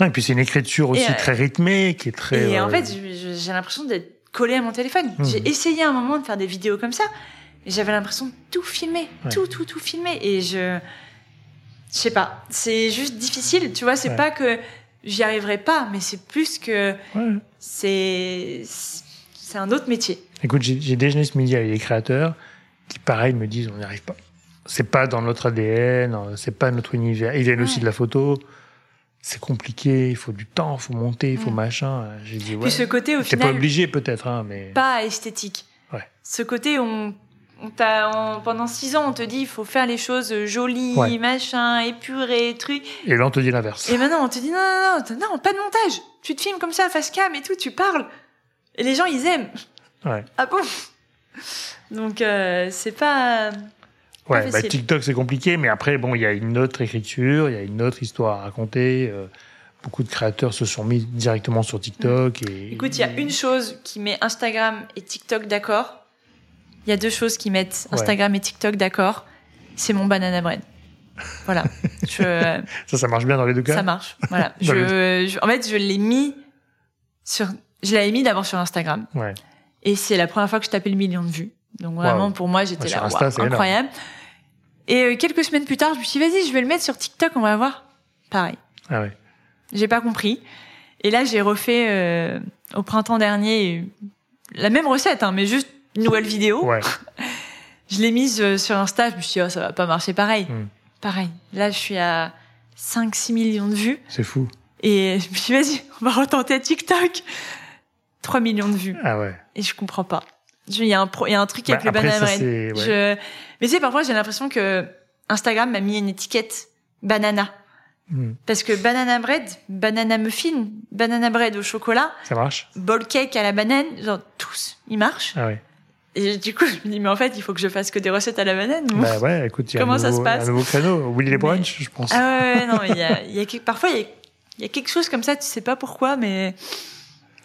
et puis c'est une écriture aussi très rythmée, qui est très... Et en euh, fait, j'ai l'impression d'être collé à mon téléphone. Mmh. J'ai essayé un moment de faire des vidéos comme ça, et j'avais l'impression de tout filmer, tout, tout, tout filmer. Et je je sais pas, c'est juste difficile, tu vois, c'est pas que j'y arriverai pas, mais c'est plus que c'est c'est un autre métier. Écoute, j'ai déjeuné ce midi avec des créateurs qui, pareil, me disent on n'y arrive pas. C'est pas dans notre ADN, c'est pas notre univers. Ils viennent aussi de la photo. C'est compliqué, il faut du temps, il faut monter, il faut machin. J'ai dit ouais. Puis ce côté au final. pas obligé peut-être, hein, mais. Pas esthétique. Ouais. Ce côté, on on pendant six ans, on te dit il faut faire les choses jolies, machin, épurées, trucs. Et là, on te dit l'inverse. Et maintenant, on te dit non, non, non, non, pas de montage. Tu te filmes comme ça, face cam et tout, tu parles. Et les gens, ils aiment. Ouais. Ah bon? Donc, euh, c'est pas. Ouais, bah, TikTok, c'est compliqué, mais après, bon, il y a une autre écriture, il y a une autre histoire à raconter. Euh, beaucoup de créateurs se sont mis directement sur TikTok. Et... Écoute, il y a une chose qui met Instagram et TikTok d'accord il y a deux choses qui mettent Instagram et TikTok d'accord. C'est mon banana bread. Voilà. [LAUGHS] ça, ça marche bien dans les deux cas? Ça marche. Voilà. [LAUGHS] je, en fait, je l'ai mis sur, je l'avais mis d'abord sur Instagram. Ouais. Et c'est la première fois que je tapais le million de vues. Donc vraiment, pour moi, j'étais là, incroyable. Et euh, quelques semaines plus tard, je me suis dit, vas-y, je vais le mettre sur TikTok, on va voir. Pareil. Ah ouais. J'ai pas compris. Et là, j'ai refait euh, au printemps dernier la même recette, hein, mais juste nouvelle vidéo. Ouais. [LAUGHS] je l'ai mise euh, sur Insta, je me suis dit, oh, ça va pas marcher pareil. Hmm. Pareil. Là, je suis à 5-6 millions de vues. C'est fou. Et je me suis dit, vas-y, on va retenter TikTok. 3 millions de vues. Ah ouais. Et je comprends pas. Il y, a un y a un truc avec bah, le banana bread. Je... Mais tu sais, parfois, j'ai l'impression que Instagram m'a mis une étiquette banana. Hmm. Parce que banana bread, banana muffin, banana bread au chocolat. Ça marche. Ball cake à la banane, genre tous, ils marchent. Ah ouais. Et du coup, je me dis, mais en fait, il faut que je fasse que des recettes à la banane. Bah ouais, écoute, il y a Comment ça se passe un nouveau créneau. Willy les brunch, je pense. Ah ouais, non, il y a, [LAUGHS] il y a, parfois, il y, a, quelque chose comme ça, tu sais pas pourquoi, mais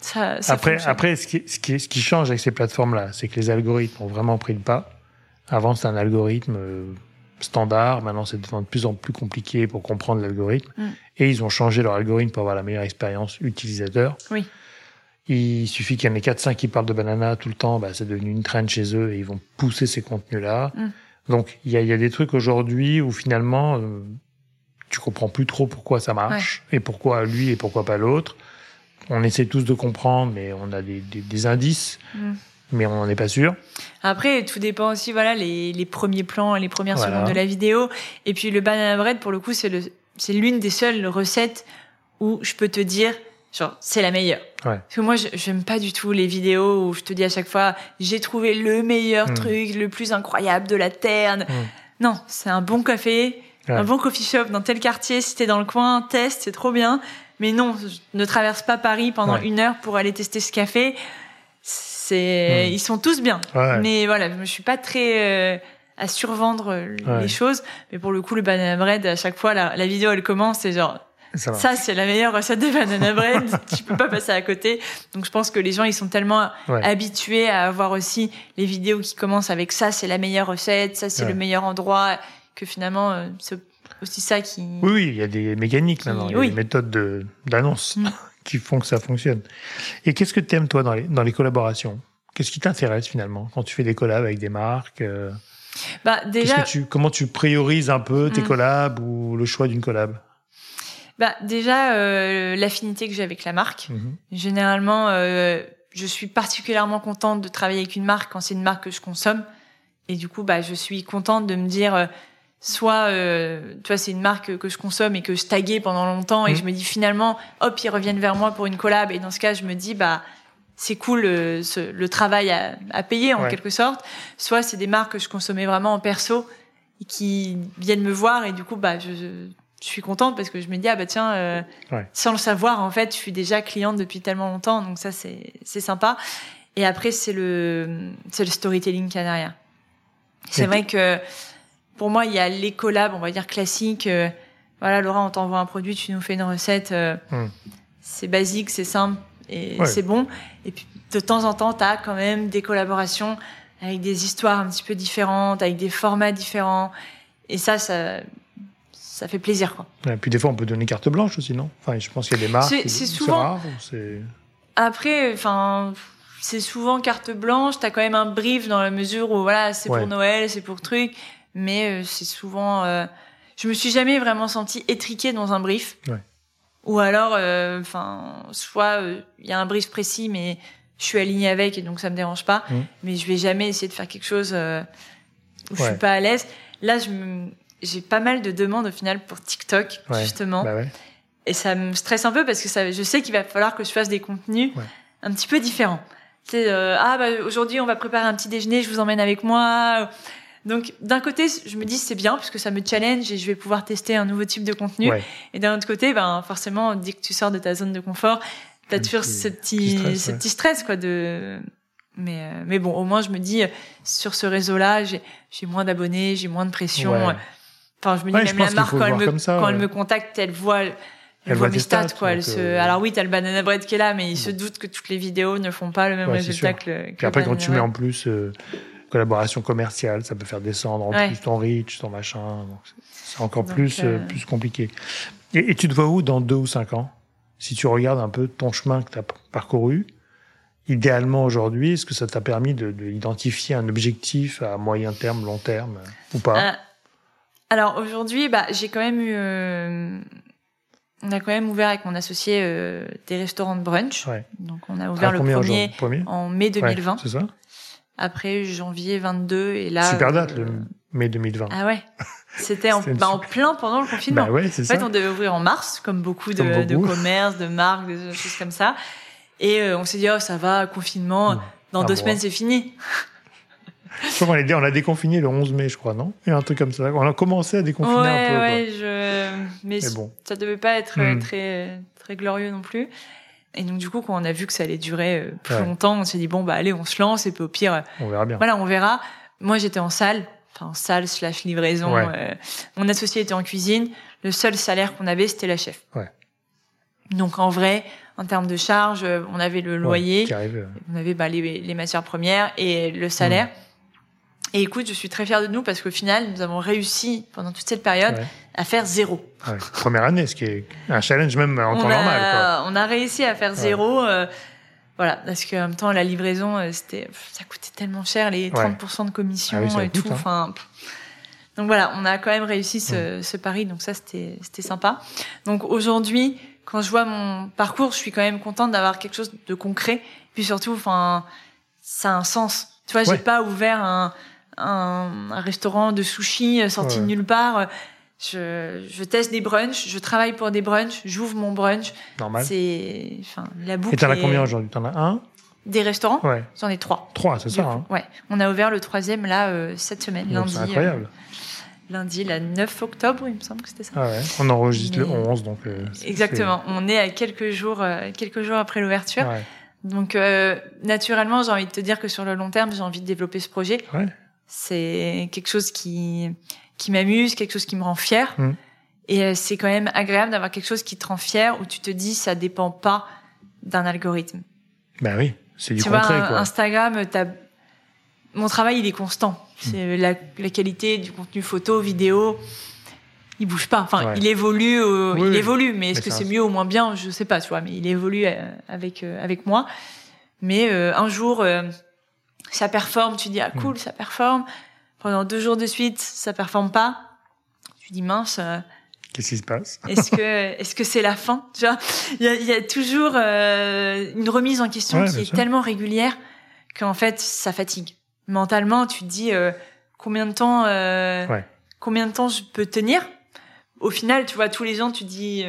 ça, ça Après, après ce, qui, ce, qui, ce qui change avec ces plateformes-là, c'est que les algorithmes ont vraiment pris le pas. Avant, c'était un algorithme euh, standard. Maintenant, c'est de plus en plus compliqué pour comprendre l'algorithme. Mm. Et ils ont changé leur algorithme pour avoir la meilleure expérience utilisateur. Oui. Il suffit qu'il y en ait 4-5 qui parlent de banana tout le temps, bah, c'est devenu une traîne chez eux et ils vont pousser ces contenus-là. Mm. Donc il y a, y a, des trucs aujourd'hui où finalement euh, tu comprends plus trop pourquoi ça marche et pourquoi lui et pourquoi pas l'autre. On essaie tous de comprendre, mais on a des, des, des indices, mm. mais on n'en est pas sûr. Après, tout dépend aussi, voilà, les, les premiers plans, les premières secondes de la vidéo. Et puis le banana bread, pour le coup, c'est l'une des seules recettes où je peux te dire Genre, c'est la meilleure. Ouais. Parce que moi, j'aime pas du tout les vidéos où je te dis à chaque fois, j'ai trouvé le meilleur hmm. truc, le plus incroyable de la Terre. Hmm. Non, c'est un bon café, un bon coffee shop dans tel quartier. Si t'es dans le coin, teste, c'est trop bien. Mais non, ne traverse pas Paris pendant une heure pour aller tester ce café. C'est, ils sont tous bien. Mais voilà, je suis pas très euh, à survendre les choses. Mais pour le coup, le banana bread, à chaque fois, la, la vidéo, elle commence, c'est genre, ça, c'est la meilleure recette de banana bread. [LAUGHS] tu peux pas passer à côté. Donc, je pense que les gens, ils sont tellement habitués à avoir aussi les vidéos qui commencent avec ça, c'est la meilleure recette, ça, c'est le meilleur endroit, que finalement, euh, aussi ça qui. Oui, oui, il y a des mécaniques maintenant, il y a des méthodes de, d'annonce mm. [LAUGHS] qui font que ça fonctionne. Et qu'est-ce que tu aimes, toi, dans les, dans les collaborations? Qu'est-ce qui t'intéresse finalement quand tu fais des collabs avec des marques euh? Bah, déjà. tu, comment tu priorises un peu tes mm. collabs ou le choix d'une collab? Bah déjà euh, l'affinité que j'ai avec la marque. Mhm. Généralement, euh, je suis particulièrement contente de travailler avec une marque quand c'est une marque que je consomme. Et du coup, bah je suis contente de me dire soit euh, tu vois c'est une marque que je consomme et que je taguais pendant longtemps et mmh. je me dis finalement hop ils reviennent vers moi pour une collab. Et dans ce cas je me dis bah c'est cool euh, le travail à, à payer en quelque sorte. Soit c'est des marques que je consommais vraiment en perso et qui viennent me voir et du coup bah je, je suis contente parce que je me dis ah bah tiens euh, sans le savoir en fait je suis déjà cliente depuis tellement longtemps donc ça c'est c'est sympa. Et après c'est le c'est le storytelling qu'il y a derrière c'est vrai que pour moi, il y a les collabs, on va dire classiques. Euh, voilà, Laura, on t'envoie un produit, tu nous fais une recette. Euh, hmm. C'est basique, c'est simple et c'est bon. Et puis de temps en temps, tu as quand même des collaborations avec des histoires un petit peu différentes, avec des formats différents. Et ça, ça, ça fait plaisir. Quoi. Et puis des fois, on peut donner carte blanche aussi, non? Enfin, je pense qu'il y a des marques. C'est souvent. Rare, Après, enfin c'est souvent carte blanche. T'as quand même un brief dans la mesure où voilà, c'est pour Noël, c'est pour truc mais euh, c'est souvent. Euh, je me suis jamais vraiment sentie étriquée dans un brief. Ouais. Ou alors, euh, enfin, soit il y a un brief précis, mais je suis alignée avec et donc ça me dérange pas. Mmh. Mais je vais jamais essayer de faire quelque chose où je suis pas à l'aise. Là, je j'ai pas mal de demandes au final pour TikTok justement. Bah ouais. Et ça me stresse un peu parce que ça, je sais qu'il va falloir que je fasse des contenus un petit peu différents. Tu ah bah aujourd'hui on va préparer un petit déjeuner, je vous emmène avec moi. Donc d'un côté, je me dis c'est bien parce que ça me challenge et je vais pouvoir tester un nouveau type de contenu. Et d'un autre côté, ben forcément, dès que tu sors de ta zone de confort, t'as toujours ce petit, stress, ce petit stress quoi de. Mais euh, mais bon, au moins je me dis sur ce réseau-là, j'ai j'ai moins d'abonnés, j'ai moins de pression. Enfin, je me dis même la marque quand, elle me, quand elle me contacte, elle voit elle, voit mes stats, quoi. Elle se... Euh, Alors oui, t'as le banana bread qui est là, mais il se doute que toutes les vidéos ne font pas le même résultat que le. Puis après, quand tu mets en plus euh, collaboration commerciale, ça peut faire descendre en plus ton reach, ton machin. C'est encore plus, euh, euh, plus compliqué. Et, tu te vois où dans deux ou cinq ans? Si tu regardes un peu ton chemin que tu as parcouru, idéalement aujourd'hui, est-ce que ça t'a permis d'identifier de, un objectif à moyen terme, long terme ou pas? Euh, Alors aujourd'hui, bah, j'ai quand même eu. on a quand même ouvert avec mon associé des restaurants de brunch. Donc on a ouvert le premier, en mai 2020. c'est ça? Après janvier 22 et là super date le mai 2020 ah ouais [LAUGHS] c'était en, bah, en plein pendant le confinement bah ouais, en fait ça. on devait ouvrir en mars comme beaucoup de, de commerces de marques de choses comme ça et euh, on s'est dit oh ça va confinement dans deux semaines c'est fini je crois qu'on a, on a déconfiné le 11 mai, je crois, non? Il y a un truc comme ça. On a commencé à déconfiner un peu. Ouais, je... mais, mais bon. ça devait pas être hmm. très très glorieux non plus. Et donc du coup, quand on a vu que ça allait durer euh, plus longtemps, on s'est dit bon bah allez, on se lance et puis au pire, on verra bien. Voilà, on verra. Moi, j'étais en salle, enfin en salle slash livraison. Euh, mon associé était en cuisine. Le seul salaire qu'on avait, c'était la chef. Ouais. Donc en vrai, en termes de charges, on avait le loyer, on avait bah, les, les, matières premières et le salaire. Mmh. Et écoute, je suis très fière de nous parce qu'au final, nous avons réussi pendant toute cette période à faire zéro. Ouais. Première année, ce qui est un challenge même en temps normal. Quoi. On a réussi à faire zéro. Euh, voilà, parce qu'en même temps, la livraison, euh, c'était, ça coûtait tellement cher, les 30% de commission ah et tout. Hein. Enfin, donc voilà, on a quand même réussi ce, ce pari, donc ça, c'était, c'était sympa. Donc aujourd'hui, quand je vois mon parcours, je suis quand même contente d'avoir quelque chose de concret. Puis surtout, enfin, ça a un sens. Tu vois, j'ai pas ouvert un, un, un restaurant de sushi euh, sorti de nulle part. Je, je, teste des brunchs, je travaille pour des brunchs, j'ouvre mon brunch. Normal. C'est, enfin, la boucle. Et t'en as combien aujourd'hui? T'en as un? Des restaurants? Ouais. J'en ai trois. Trois, c'est ça. Hein. Ouais. On a ouvert le troisième là euh, cette semaine, lundi. C'est incroyable. Euh, lundi, la 9 octobre, il me semble que c'était ça. Ah ouais. On enregistre le 11, donc. Euh, Exactement. On est à quelques jours, quelques jours après l'ouverture. Ouais. Donc, naturellement, j'ai envie de te dire que sur le long terme, j'ai envie de développer ce projet. Ouais. C'est quelque chose qui qui m'amuse, quelque chose qui me rend fier. Mm. Et euh, c'est quand même agréable d'avoir quelque chose qui te rend fier où tu te dis ça dépend pas d'un algorithme. Ben oui, c'est du tu concret. vois, quoi. Instagram, mon travail il est constant. Mm. C'est la, la, qualité du contenu photo, vidéo. Il bouge pas. Enfin, il évolue. il évolue. Mais est-ce que c'est mieux ou moins bien? Je sais pas, tu vois. Mais il évolue euh, avec euh, avec moi. Mais un jour, ça performe, tu dis ah cool, mm. ça performe. Pendant deux jours de suite, ça performe pas. Tu dis mince. Euh, Qu'est-ce qui se passe? Est-ce que [LAUGHS] est-ce que c'est la fin? Tu vois, il y a, y a, toujours euh, une remise en question qui est tellement régulière qu'en fait ça fatigue. Mentalement, tu te dis euh, combien de temps combien de temps je peux tenir? Au final, tu vois, tous les ans, tu dis,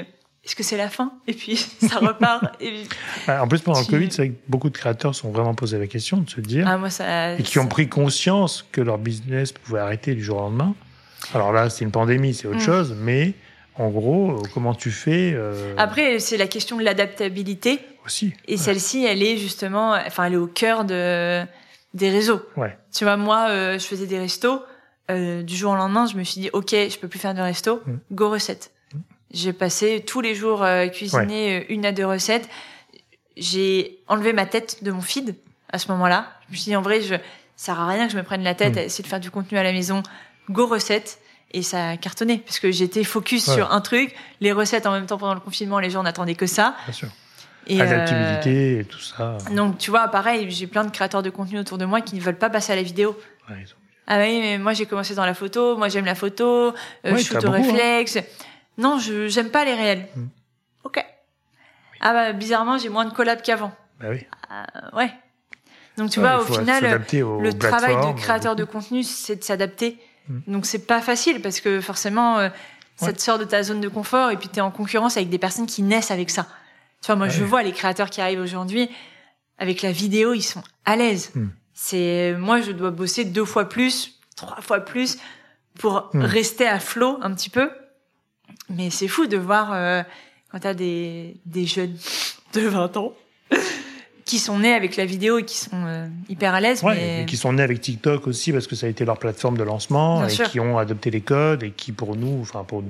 est-ce que c'est la fin Et puis [LAUGHS] ça repart. et... En plus, pendant le Covid, c'est vrai que beaucoup de créateurs sont vraiment posé la question de se dire. Ah, moi, ça, et qui ont pris conscience que leur business pouvait arrêter du jour au lendemain. Alors là, c'est une pandémie, c'est autre mm. chose, mais en gros, comment tu fais euh... Après, c'est la question de l'adaptabilité. Aussi. Et celle-ci, elle est justement, enfin, elle est au cœur de des réseaux. Ouais. Tu vois, moi, euh, je faisais des restos. Euh, du jour au lendemain, je me suis dit, ok, je peux plus faire de resto. Mm. Go recette. J'ai passé tous les jours euh, cuisiner euh, une à deux recettes. J'ai enlevé ma tête de mon feed à ce moment-là. Je me suis dit en vrai, je ça sert à rien que je me prenne la tête mm. à essayer de faire du contenu à la maison. Go recettes et ça a cartonné parce que j'étais focus sur un truc. Les recettes en même temps pendant le confinement, les gens n'attendaient que ça. Bien sûr. Et Adaptabilité euh... et tout ça. Donc tu vois, pareil, j'ai plein de créateurs de contenu autour de moi qui ne veulent pas passer à la vidéo. Ouais, ah oui, mais moi j'ai commencé dans la photo, moi j'aime la photo, euh, je shoot au hein. Non, je j'aime pas les réels. Hmm. Ok. Ah bah bizarrement, j'ai moins de collabs qu'avant. Bah oui. Euh, ouais. Donc tu vois, au final, le travail de créateur de contenu, c'est de s'adapter. Hmm. Donc c'est pas facile parce que forcément, euh, ça te sort de ta zone de confort et puis tu es en concurrence avec des personnes qui naissent avec ça. Tu vois, moi je vois les créateurs qui arrivent aujourd'hui avec la vidéo, ils sont à l'aise. Hmm. C'est moi, je dois bosser deux fois plus, trois fois plus pour rester à flot un petit peu. Mais c'est fou de voir euh, quand t'as des, des jeunes de 20 ans [LAUGHS] qui sont nés avec la vidéo et qui sont euh, hyper à l'aise. Ouais, mais... et qui sont nés avec TikTok aussi parce que ça a été leur plateforme de lancement et qui ont adopté les codes et qui pour nous, enfin pour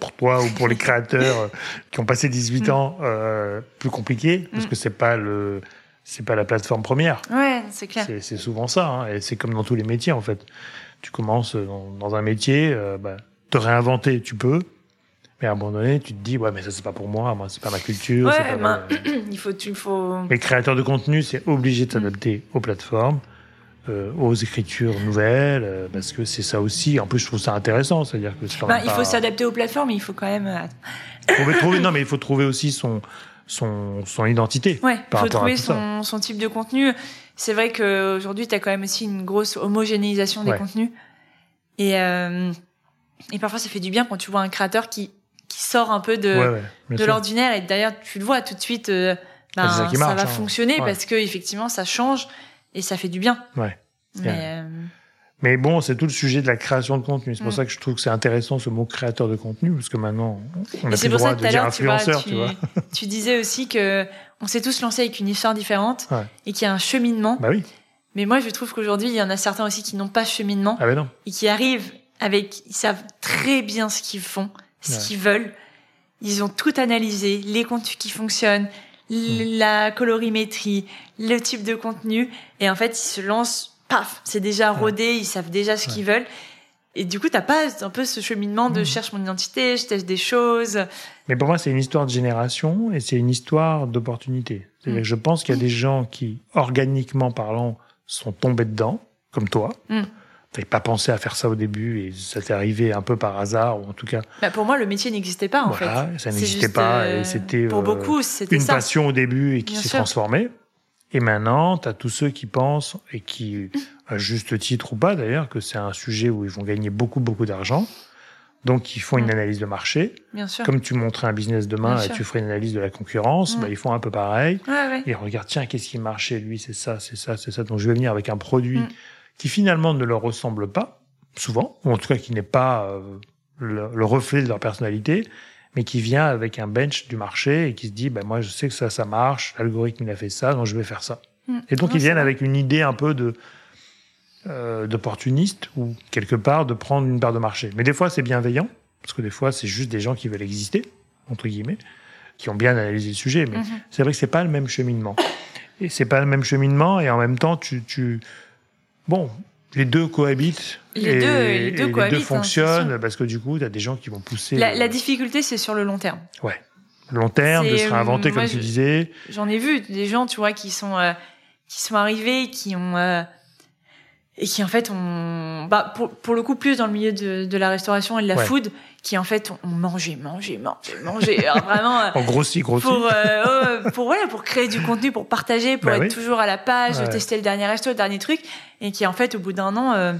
pour toi ou pour les [LAUGHS] créateurs euh, qui ont passé 18 mm. ans, euh, plus compliqué parce mm. que c'est pas le c'est pas la plateforme première. Ouais, c'est clair. C'est souvent ça hein, et c'est comme dans tous les métiers en fait. Tu commences dans, dans un métier, euh, bah, te réinventer, tu peux. Mais à un moment donné, tu te dis, ouais, mais ça, c'est pas pour moi, moi, c'est pas ma culture. Ouais, ben, [CLEARS THROAT] il faut, tu faut. Mais créateur de contenu, c'est obligé de s'adapter aux plateformes, euh, aux écritures nouvelles, euh, parce que c'est ça aussi. En plus, je trouve ça intéressant, c'est-à-dire que ben, il faut s'adapter aux plateformes, mais il faut quand même. Euh, trouver, [LAUGHS] trouver, non, mais il faut trouver aussi son, son, son identité. Ouais, il faut trouver son, son, type de contenu. C'est vrai qu'aujourd'hui, tu as quand même aussi une grosse homogénéisation des contenus. Et, euh, et parfois, ça fait du bien quand tu vois un créateur qui qui sort un peu de, de l'ordinaire. Et d'ailleurs, tu le vois tout de suite, euh, ben, ça, va hein. fonctionner parce que effectivement, ça change et ça fait du bien. Ouais. Mais, euh, Mais bon, c'est tout le sujet de la création de contenu. C'est pour mm. ça que je trouve que c'est intéressant ce mot créateur de contenu, parce que maintenant, on a plus le droit de dire influenceur, tu vois. [LAUGHS] Tu, disais aussi que on s'est tous lancés avec une histoire différente et qu'il y a un cheminement. Bah oui. Mais moi, je trouve qu'aujourd'hui, il y en a certains aussi qui n'ont pas cheminement ah ben non. et qui arrivent avec, ils savent très bien ce qu'ils font ce qu'ils veulent. Ils ont tout analysé, les contenus qui fonctionnent, hmm. la colorimétrie, le type de contenu. Et en fait, ils se lancent, paf, c'est déjà rodé, ils savent déjà ce qu'ils veulent. Et du coup, t'as pas un peu ce cheminement de hmm. cherche mon identité, je teste des choses. Mais pour moi, c'est une histoire de génération et c'est une histoire d'opportunité. Hmm. Je pense qu'il y a des gens qui, organiquement parlant, sont tombés dedans, comme toi. T'avais pas pensé à faire ça au début et ça t'est arrivé un peu par hasard ou en tout cas. Bah pour moi, le métier n'existait pas en voilà, fait. Ça n'existait pas et euh, c'était pour beaucoup c'était une passion au début et qui s'est transformée. Et maintenant, tu as tous ceux qui pensent et qui, à juste titre ou pas d'ailleurs, que c'est un sujet où ils vont gagner beaucoup beaucoup d'argent. Donc ils font une mm. analyse de marché. Bien sûr. Comme tu montrais un business demain et tu ferais une analyse de la concurrence, mm. bah, ils font un peu pareil. Ouais, ouais. Ils regardent tiens qu'est-ce qui marche chez lui, c'est ça, c'est ça, c'est ça. Donc je vais venir avec un produit. Mm qui finalement ne leur ressemble pas, souvent, ou en tout cas qui n'est pas euh, le, reflet de leur personnalité, mais qui vient avec un bench du marché et qui se dit, ben moi je sais que ça, ça marche, l'algorithme il a fait ça, donc je vais faire ça. Hmm. Et donc ils viennent avec une idée un peu de euh, d'opportuniste ou quelque part de prendre une part de marché. Mais des fois c'est bienveillant, parce que des fois c'est juste des gens qui veulent exister, entre guillemets, qui ont bien analysé le sujet, mais hmm. c'est vrai que c'est pas le même cheminement. Et c'est pas le même cheminement, et en même temps tu, tu Bon, les deux cohabitent. Les et, deux, les deux, les deux hein, fonctionnent parce que du coup, tu as des gens qui vont pousser. La, la difficulté, c'est sur le long terme. Ouais. Long terme, de se réinventer, comme tu disais. J'en ai vu des gens, tu vois, qui sont, euh, qui sont arrivés, qui ont, euh, et qui en fait ont bah pour, pour le coup plus dans le milieu de, de la restauration et de la food qui en fait ont mangé mangé mangé mangé. Vraiment [LAUGHS] en grossi grossi pour euh, pour voilà pour créer du contenu pour partager pour bah être toujours à la page tester le dernier resto le dernier truc. Et qui en fait au bout d'un an euh,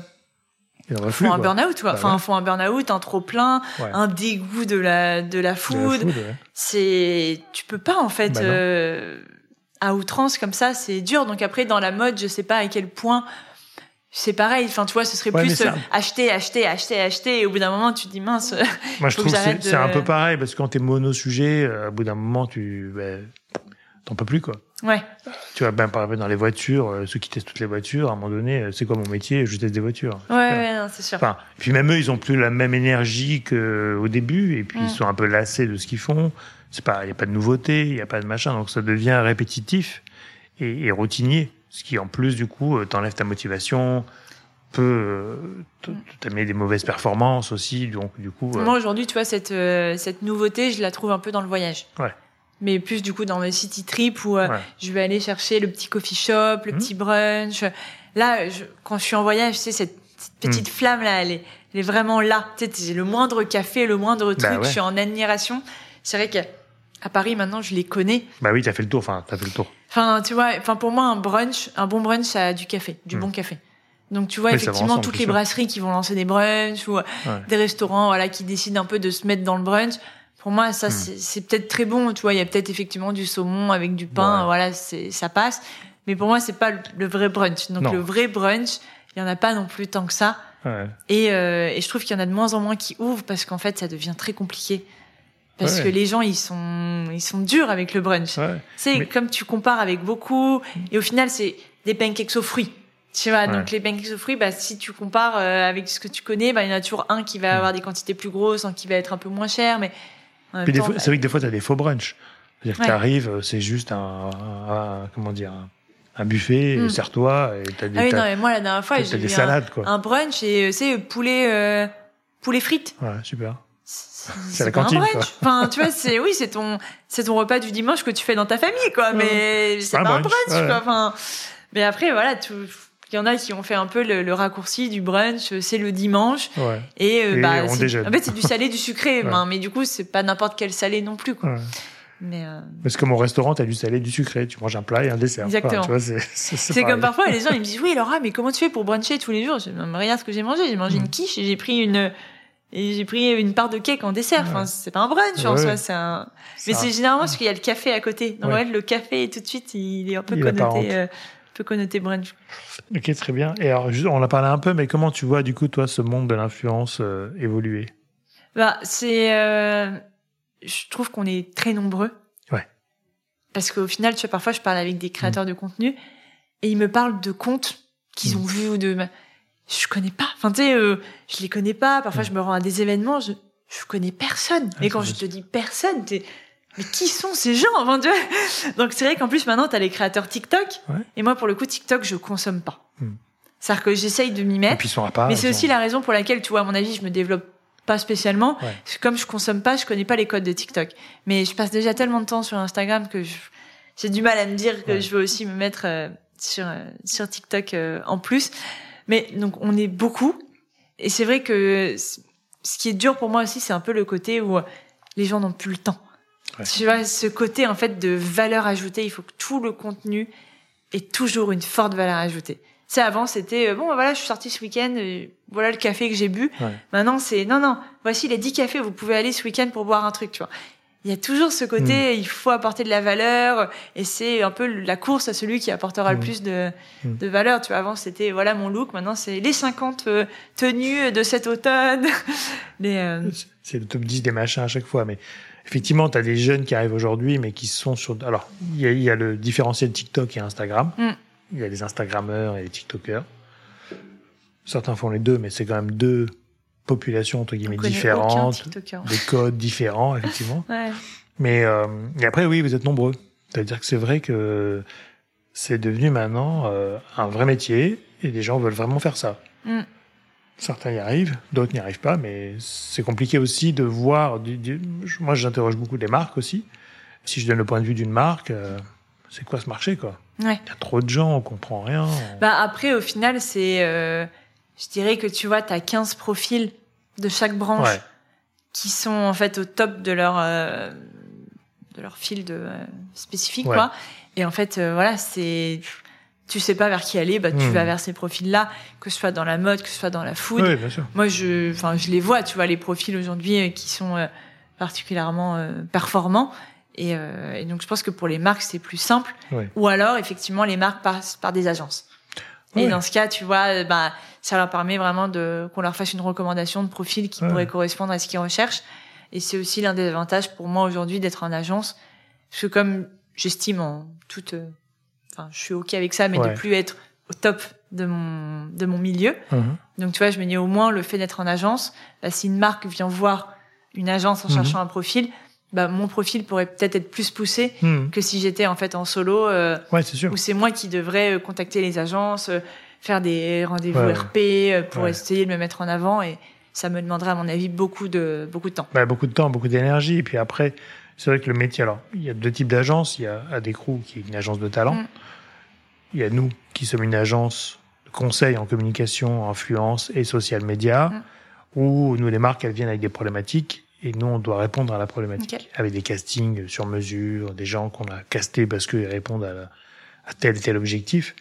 font un burn-out, quoi. Bah enfin, font un burn-out, un trop plein, un dégoût de la de la food. C'est, tu peux pas en fait bah euh, à outrance comme ça, c'est dur. Donc après, dans la mode, je sais pas à quel point c'est pareil. Enfin, tu vois, ce serait plus euh, acheter, acheter, acheter, acheter. Et au bout d'un moment, tu te dis mince. Moi, je trouve que c'est un peu pareil parce que quand t'es mono sujet, euh, au bout d'un moment, tu ben, t'en peux plus quoi. Ouais. Tu vois, ben par exemple dans les voitures, euh, ceux qui testent toutes les voitures, à un moment donné, c'est quoi mon métier Je teste des voitures. Ouais, ouais, c'est sûr. Enfin, puis même eux, ils ont plus la même énergie qu'au début, et puis ils mm. sont un peu lassés de ce qu'ils font. C'est pas, il y a pas de nouveauté, il y a pas de machin, donc ça devient répétitif et, et routinier. Ce qui, en plus, du coup, euh, t'enlève ta motivation, peut euh, t'amener des mauvaises performances aussi. Donc, du coup. Euh, Moi, aujourd'hui, tu vois, cette, cette nouveauté, je la trouve un peu dans le voyage. Ouais. Mais plus, du coup, dans le city trip où je vais aller chercher le petit coffee shop, le mmh. petit brunch. Là, quand je suis en voyage, tu sais, cette, petite mmh. flamme là, elle est, elle est vraiment là. Tu sais, le moindre café, le moindre bah truc, je suis en admiration. C'est vrai que à Paris maintenant, je les connais. Bah oui, t'as fait le tour. Enfin, t'as fait le tour. Enfin, tu vois, enfin pour moi, un brunch, un bon brunch, ça a du café, du hmm. bon café. Donc tu vois effectivement toutes les brasseries qui vont lancer des brunchs ou des restaurants voilà qui décident un peu de se mettre dans le brunch. Pour moi, ça hmm. c'est peut-être très bon. Tu vois, il y a peut-être effectivement du saumon avec du pain. Voilà, c'est ça passe. Mais pour moi, c'est pas le, vrai brunch. Donc le vrai brunch, il y en a pas non plus tant que ça. Et, euh, et je trouve qu'il y en a de moins en moins qui ouvrent parce qu'en fait, ça devient très compliqué parce que les gens ils sont ils sont durs avec le brunch. C'est comme tu compares avec beaucoup et au final c'est des pancakes aux fruits. Tu vois, donc les pancakes aux fruits, bah, si tu compares euh, avec ce que tu connais, bah, il y en a toujours un qui va avoir des quantités plus grosses, un qui va être un peu moins cher, mais. c'est vrai que des fois, tu as des faux brunchs. C'est-à-dire que tu arrives, euh, c'est juste un, comment dire, un, buffet, mm. sers-toi, et t'as des. Ah oui, non, mais moi, la dernière fois, j'ai des salades, quoi. Un brunch et, c'est poulet, euh, poulet frites. Ouais, super. C'est la cantine. Quoi. Enfin, tu vois, c'est oui, c'est ton, c'est ton repas du dimanche que tu fais dans ta famille, quoi. Mais c'est pas un brunch, quoi. Enfin, mais après, voilà, il y en a qui ont fait un peu le, raccourci du brunch, c'est le dimanche. Ouais. Et, euh, bah, en fait, c'est du salé, du sucré. [LAUGHS] Ben, mais du coup, c'est pas n'importe quel salé non plus, quoi. Mais euh... Parce que au restaurant, t'as du salé, du sucré. Tu manges un plat et un dessert. Exactement. [LAUGHS] c'est comme parfois les gens ils me disent oui Laura, mais comment tu fais pour bruncher tous les jours? Je me regarde ce que j'ai mangé. J'ai mangé une mm. quiche et j'ai pris une et j'ai pris une part de cake en dessert. Enfin, c'est pas un brunch en soi, c'est un. Mais c'est généralement parce qu'il y a le café à côté. Donc ouais. le café tout de suite, il est un peu connoté, euh, peu connoté brunch. Ok, très bien. Et alors, on a parlé un peu, mais comment tu vois du coup toi ce monde de l'influence euh, évoluer? Bah, c'est. Euh, je trouve qu'on est très nombreux. Ouais. Parce qu'au final, tu vois, parfois, je parle avec des créateurs mmh. de contenu et ils me parlent de comptes qu'ils mmh. ont vus ou de je connais pas. Enfin, tu sais, euh, je les connais pas. Parfois, je me rends à des événements, je, je connais personne. Ah, et quand je te dis personne, t'es, mais qui sont ces gens enfin, tu Donc, c'est vrai qu'en plus, maintenant, t'as les créateurs TikTok. Et moi, pour le coup, TikTok, je consomme pas. Hmm. C'est-à-dire que j'essaye de m'y mettre. mais c'est aussi la raison pour laquelle, tu vois, à mon avis, je me développe pas spécialement. comme je consomme pas, je connais pas les codes de TikTok. Mais je passe déjà tellement de temps sur Instagram que j'ai du mal à me dire que je veux aussi me mettre euh, sur, euh, sur TikTok en plus. Mais donc on est beaucoup. Et c'est vrai que ce qui est dur pour moi aussi, c'est un peu le côté où les gens n'ont plus le temps. Tu vois, ce côté en fait de valeur ajoutée, il faut que tout le contenu ait toujours une forte valeur ajoutée. C'est avant, c'était euh, bon, voilà, je suis sortie ce week-end, euh, voilà le café que j'ai bu. Maintenant, c'est non, non, voici les 10 cafés, vous pouvez aller ce week-end pour boire un truc, tu vois il y a toujours ce côté, hmm. il faut apporter de la valeur, et c'est un peu la course à celui qui apportera le hmm. plus de, hmm. de valeur. Tu vois, avant c'était voilà mon look, maintenant c'est les 50 euh, tenues de cet automne. [LAUGHS] Euh, c'est le top 10 des machins à chaque fois, mais effectivement, tu as des jeunes qui arrivent aujourd'hui, mais qui sont sur. Alors, il y a, y a, le différentiel TikTok et Instagram. Il y a les Instagrammeurs et les TikTokers. Certains font les deux, mais c'est quand même deux populations entre guillemets différentes, des codes différents [LAUGHS] effectivement. ouais. Mais euh, et après oui, vous êtes nombreux. C'est-à-dire que c'est vrai que c'est devenu maintenant euh, un vrai métier et les gens veulent vraiment faire ça. Mm. Certains y arrivent, d'autres n'y arrivent pas, mais c'est compliqué aussi de voir. moi, j'interroge beaucoup des marques aussi. Si je donne le point de vue d'une marque, euh, c'est quoi ce marché quoi? Ouais. Il y a trop de gens, on comprend rien. Bah après, au final, c'est euh, je dirais que tu vois, tu as 15 profils de chaque branche qui sont en fait au top de leur euh, de leur fil de euh, spécifique quoi. Et en fait euh, voilà, c'est tu sais pas vers qui aller, bah, tu hmm. vas vers ces profils-là, que ce soit dans la mode, que ce soit dans la food. Oui, bien sûr. Moi, je, enfin, je les vois, tu vois, les profils aujourd'hui euh, qui sont particulièrement performants. Et, et, donc, je pense que pour les marques, c'est plus simple. Ou alors, effectivement, les marques passent par des agences. Et dans ce cas, tu vois, bah, ça leur permet vraiment de qu'on leur fasse une recommandation de profil qui pourrait correspondre à ce qu'ils recherchent. Et c'est aussi l'un des avantages pour moi aujourd'hui d'être en agence, parce que comme j'estime en toute enfin, je suis ok avec ça, mais de plus être au top de mon de mon milieu. Mhm. Donc tu vois, je me dis au moins le fait d'être en agence, bah, si une marque vient voir une agence en mhm. cherchant un profil, bah, mon profil pourrait peut-être être plus poussé mhm. que si j'étais en fait en solo. Euh, ouais, c'est sûr. Où c'est moi qui devrais euh, contacter les agences, euh, faire des rendez-vous RP euh, pour essayer de me mettre en avant et ça me demanderait à mon avis beaucoup de beaucoup de temps. Bah, beaucoup de temps, beaucoup d'énergie. Et puis après, c'est vrai que le métier, alors il y a deux types d'agences. Il y a Adecrou qui est une agence de talent. Mm il y a nous qui sommes une agence de conseil en communication, influence et social media, mm. où nous, les marques, elles viennent avec des problématiques et nous, on doit répondre à la problématique avec des castings sur mesure, des gens qu'on a castés parce qu'ils répondent à, à, tel et tel objectif,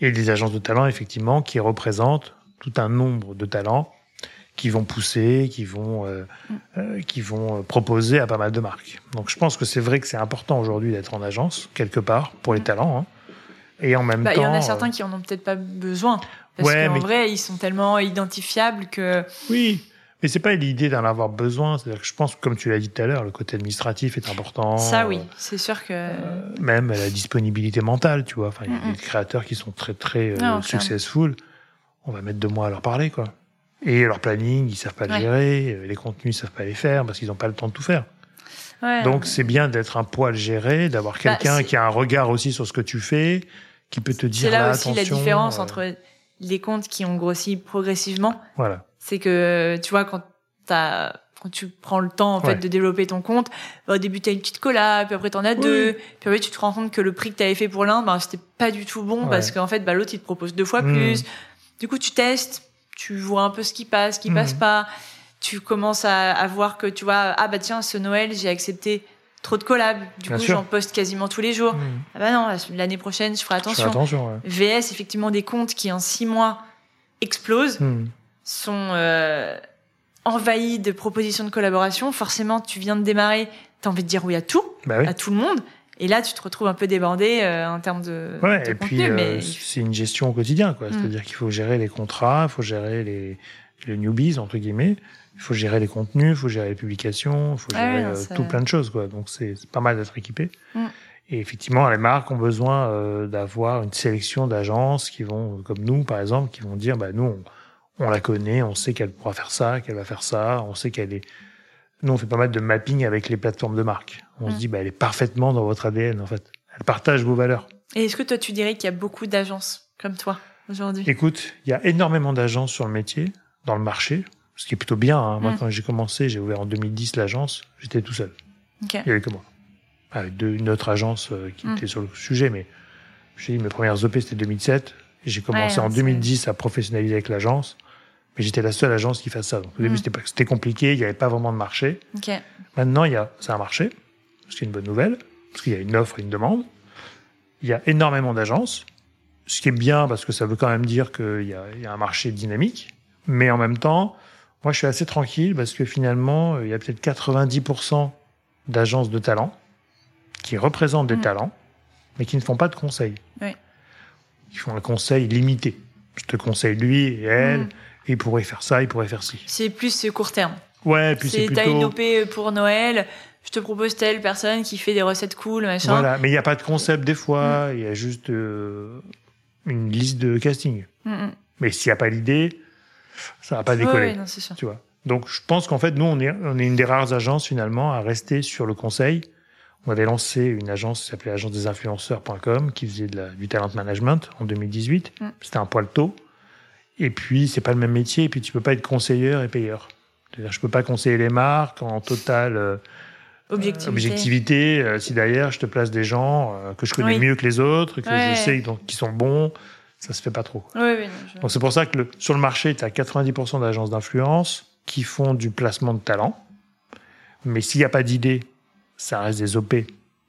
et des agences de talent, effectivement, qui représentent tout un nombre de talents qui vont pousser, qui vont, euh, mm. euh, qui vont proposer à pas mal de marques. Donc je pense que c'est vrai que c'est important aujourd'hui d'être en agence, quelque part, pour les mm. talents. Hein. Et en même temps. Il y en a certains euh, qui en ont peut-être pas besoin. Parce qu'en mais... vrai, ils sont tellement identifiables que. Oui. Mais c'est pas l'idée d'en avoir besoin. C'est-à-dire que je pense, comme tu l'as dit tout à l'heure, le côté administratif est important. Ça, oui, c'est sûr que. Euh, même la disponibilité mentale, tu vois. Enfin, il y a des créateurs qui sont très très euh, successful. On va mettre deux mois à leur parler, quoi. Et leur planning, ils savent pas le gérer. Les contenus, ils savent pas les faire parce qu'ils n'ont pas le temps de tout faire. Ouais, Donc c'est bien d'être un poil géré, d'avoir bah, quelqu'un qui a un regard aussi sur ce que tu fais, qui peut te dire C'est là aussi la différence euh, entre les comptes qui ont grossi progressivement. Voilà. C'est que tu vois quand t'as quand tu prends le temps en fait de développer ton compte, bah, au début t'as une petite collab, puis après t'en as deux, puis après tu te rends compte que le prix que t'avais fait pour l'un, bah, c'était pas du tout bon parce qu'en fait bah, l'autre il te propose deux fois hmm. plus. Du coup tu testes, tu vois un peu ce qui passe, ce qui passe hmm. pas. Tu commences à, à voir que tu vois ah bah tiens ce Noël j'ai accepté trop de collabs. Du coup, j'en poste quasiment tous les jours. Mmh. Ah bah non, l'année prochaine, je ferai attention. VS, effectivement, des comptes qui en six mois explosent, mmh. Sont euh, envahis de propositions de collaboration. Forcément, tu viens de démarrer, tu as envie de dire oui à tout, bah à tout le monde. Et là, tu te retrouves un peu débordé euh, en termes de. Ouais, et puis euh, c'est une gestion au quotidien, quoi. Mmh. C'est-à-dire qu'il faut gérer les contrats, il faut gérer les, les newbies entre guillemets il faut gérer les contenus, il faut gérer les publications, il faut ah gérer euh, tout plein de choses. Quoi. Donc c'est pas mal d'être équipé. Mm. Et effectivement, les marques ont besoin euh, d'avoir une sélection d'agences qui vont, comme nous par exemple, qui vont dire, bah nous on, la connaît, on sait qu'elle pourra faire ça, qu'elle va faire ça, on sait qu'elle est. Nous on fait pas mal de mapping avec les plateformes de marques. On se mm. dit, bah elle est parfaitement dans votre ADN en fait. Elle partage vos valeurs. Et est-ce que toi tu dirais qu'il y a beaucoup d'agences comme toi aujourd'hui? Écoute, il y a énormément d'agences sur le métier, dans le marché ce qui est plutôt bien. Hein. Moi, mm. quand j'ai commencé, j'ai ouvert en 2010 l'agence, j'étais tout seul. Il y avait que moi. Avec deux, une autre agence euh, qui mm. était sur le sujet, mais j'ai dit, mes premières OP, c'était 2007. J'ai commencé en 2010 à professionnaliser avec l'agence, mais j'étais la seule agence qui fasse ça. Donc, au début, mm. c'était compliqué, il n'y avait pas vraiment de marché. Maintenant, il y a, c'est un marché, ce qui est une bonne nouvelle, parce qu'il y a une offre et une demande. Il y a énormément d'agences, ce qui est bien parce que ça veut quand même dire qu'il y y a un marché dynamique, mais en même temps, moi, je suis assez tranquille parce que finalement, euh, il y a peut-être 90% d'agences de talent qui représentent des mm. talents, mais qui ne font pas de conseils. Oui. Ils font un conseil limité. Je te conseille lui et elle, mm. Il pourrait faire ça, il pourrait faire ci. C'est plus ce court terme. Ouais, puis c'est plutôt... T'as une OP pour Noël, je te propose telle personne qui fait des recettes cool, machin. Voilà, mais il n'y a pas de concept des fois, mm. il y a juste euh, une liste de casting. Mais s'il n'y a pas l'idée, ça va pas décoller. Tu vois. Donc, je pense qu'en fait, nous, on est, on est une des rares agences finalement à rester sur le conseil. On avait lancé une agence qui s'appelait agence des influenceurs.com qui faisait de la, du talent management en 2018. Mm. C'était un poil tôt. Et puis, c'est pas le même métier. Et puis, tu peux pas être conseilleur et payeur. C'est-à-dire, je peux pas conseiller les marques en totale euh, objectivité. objectivité euh, si derrière, je te place des gens euh, que je connais mieux que les autres, que je sais donc, qui sont bons, ça se fait pas trop. Oui, oui, Donc c'est pour ça que le, sur le marché, tu as 90% d'agences d'influence qui font du placement de talent. Mais s'il n'y a pas d'idée, ça reste des OP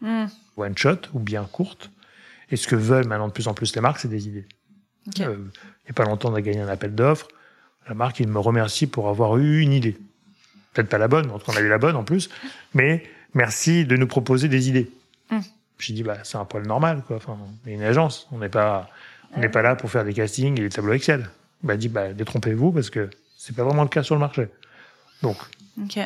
hmm. one shot ou bien courtes. Et ce que veulent maintenant de plus en plus les marques, c'est des idées. Il n'y a pas longtemps, on a gagné un appel d'offres. La marque, il me remercie pour avoir eu une idée. Peut-être pas la bonne, en tout cas, on a eu la bonne en plus. Mais merci de nous proposer des idées. Mm. J'ai dit, bah, c'est un poil normal, quoi. Enfin, on est une agence. On n'est pas, on n'est pas là pour faire des castings et des tableaux Excel. Il m'a dit, bah, détrompez-vous parce que c'est pas vraiment le cas sur le marché. Donc,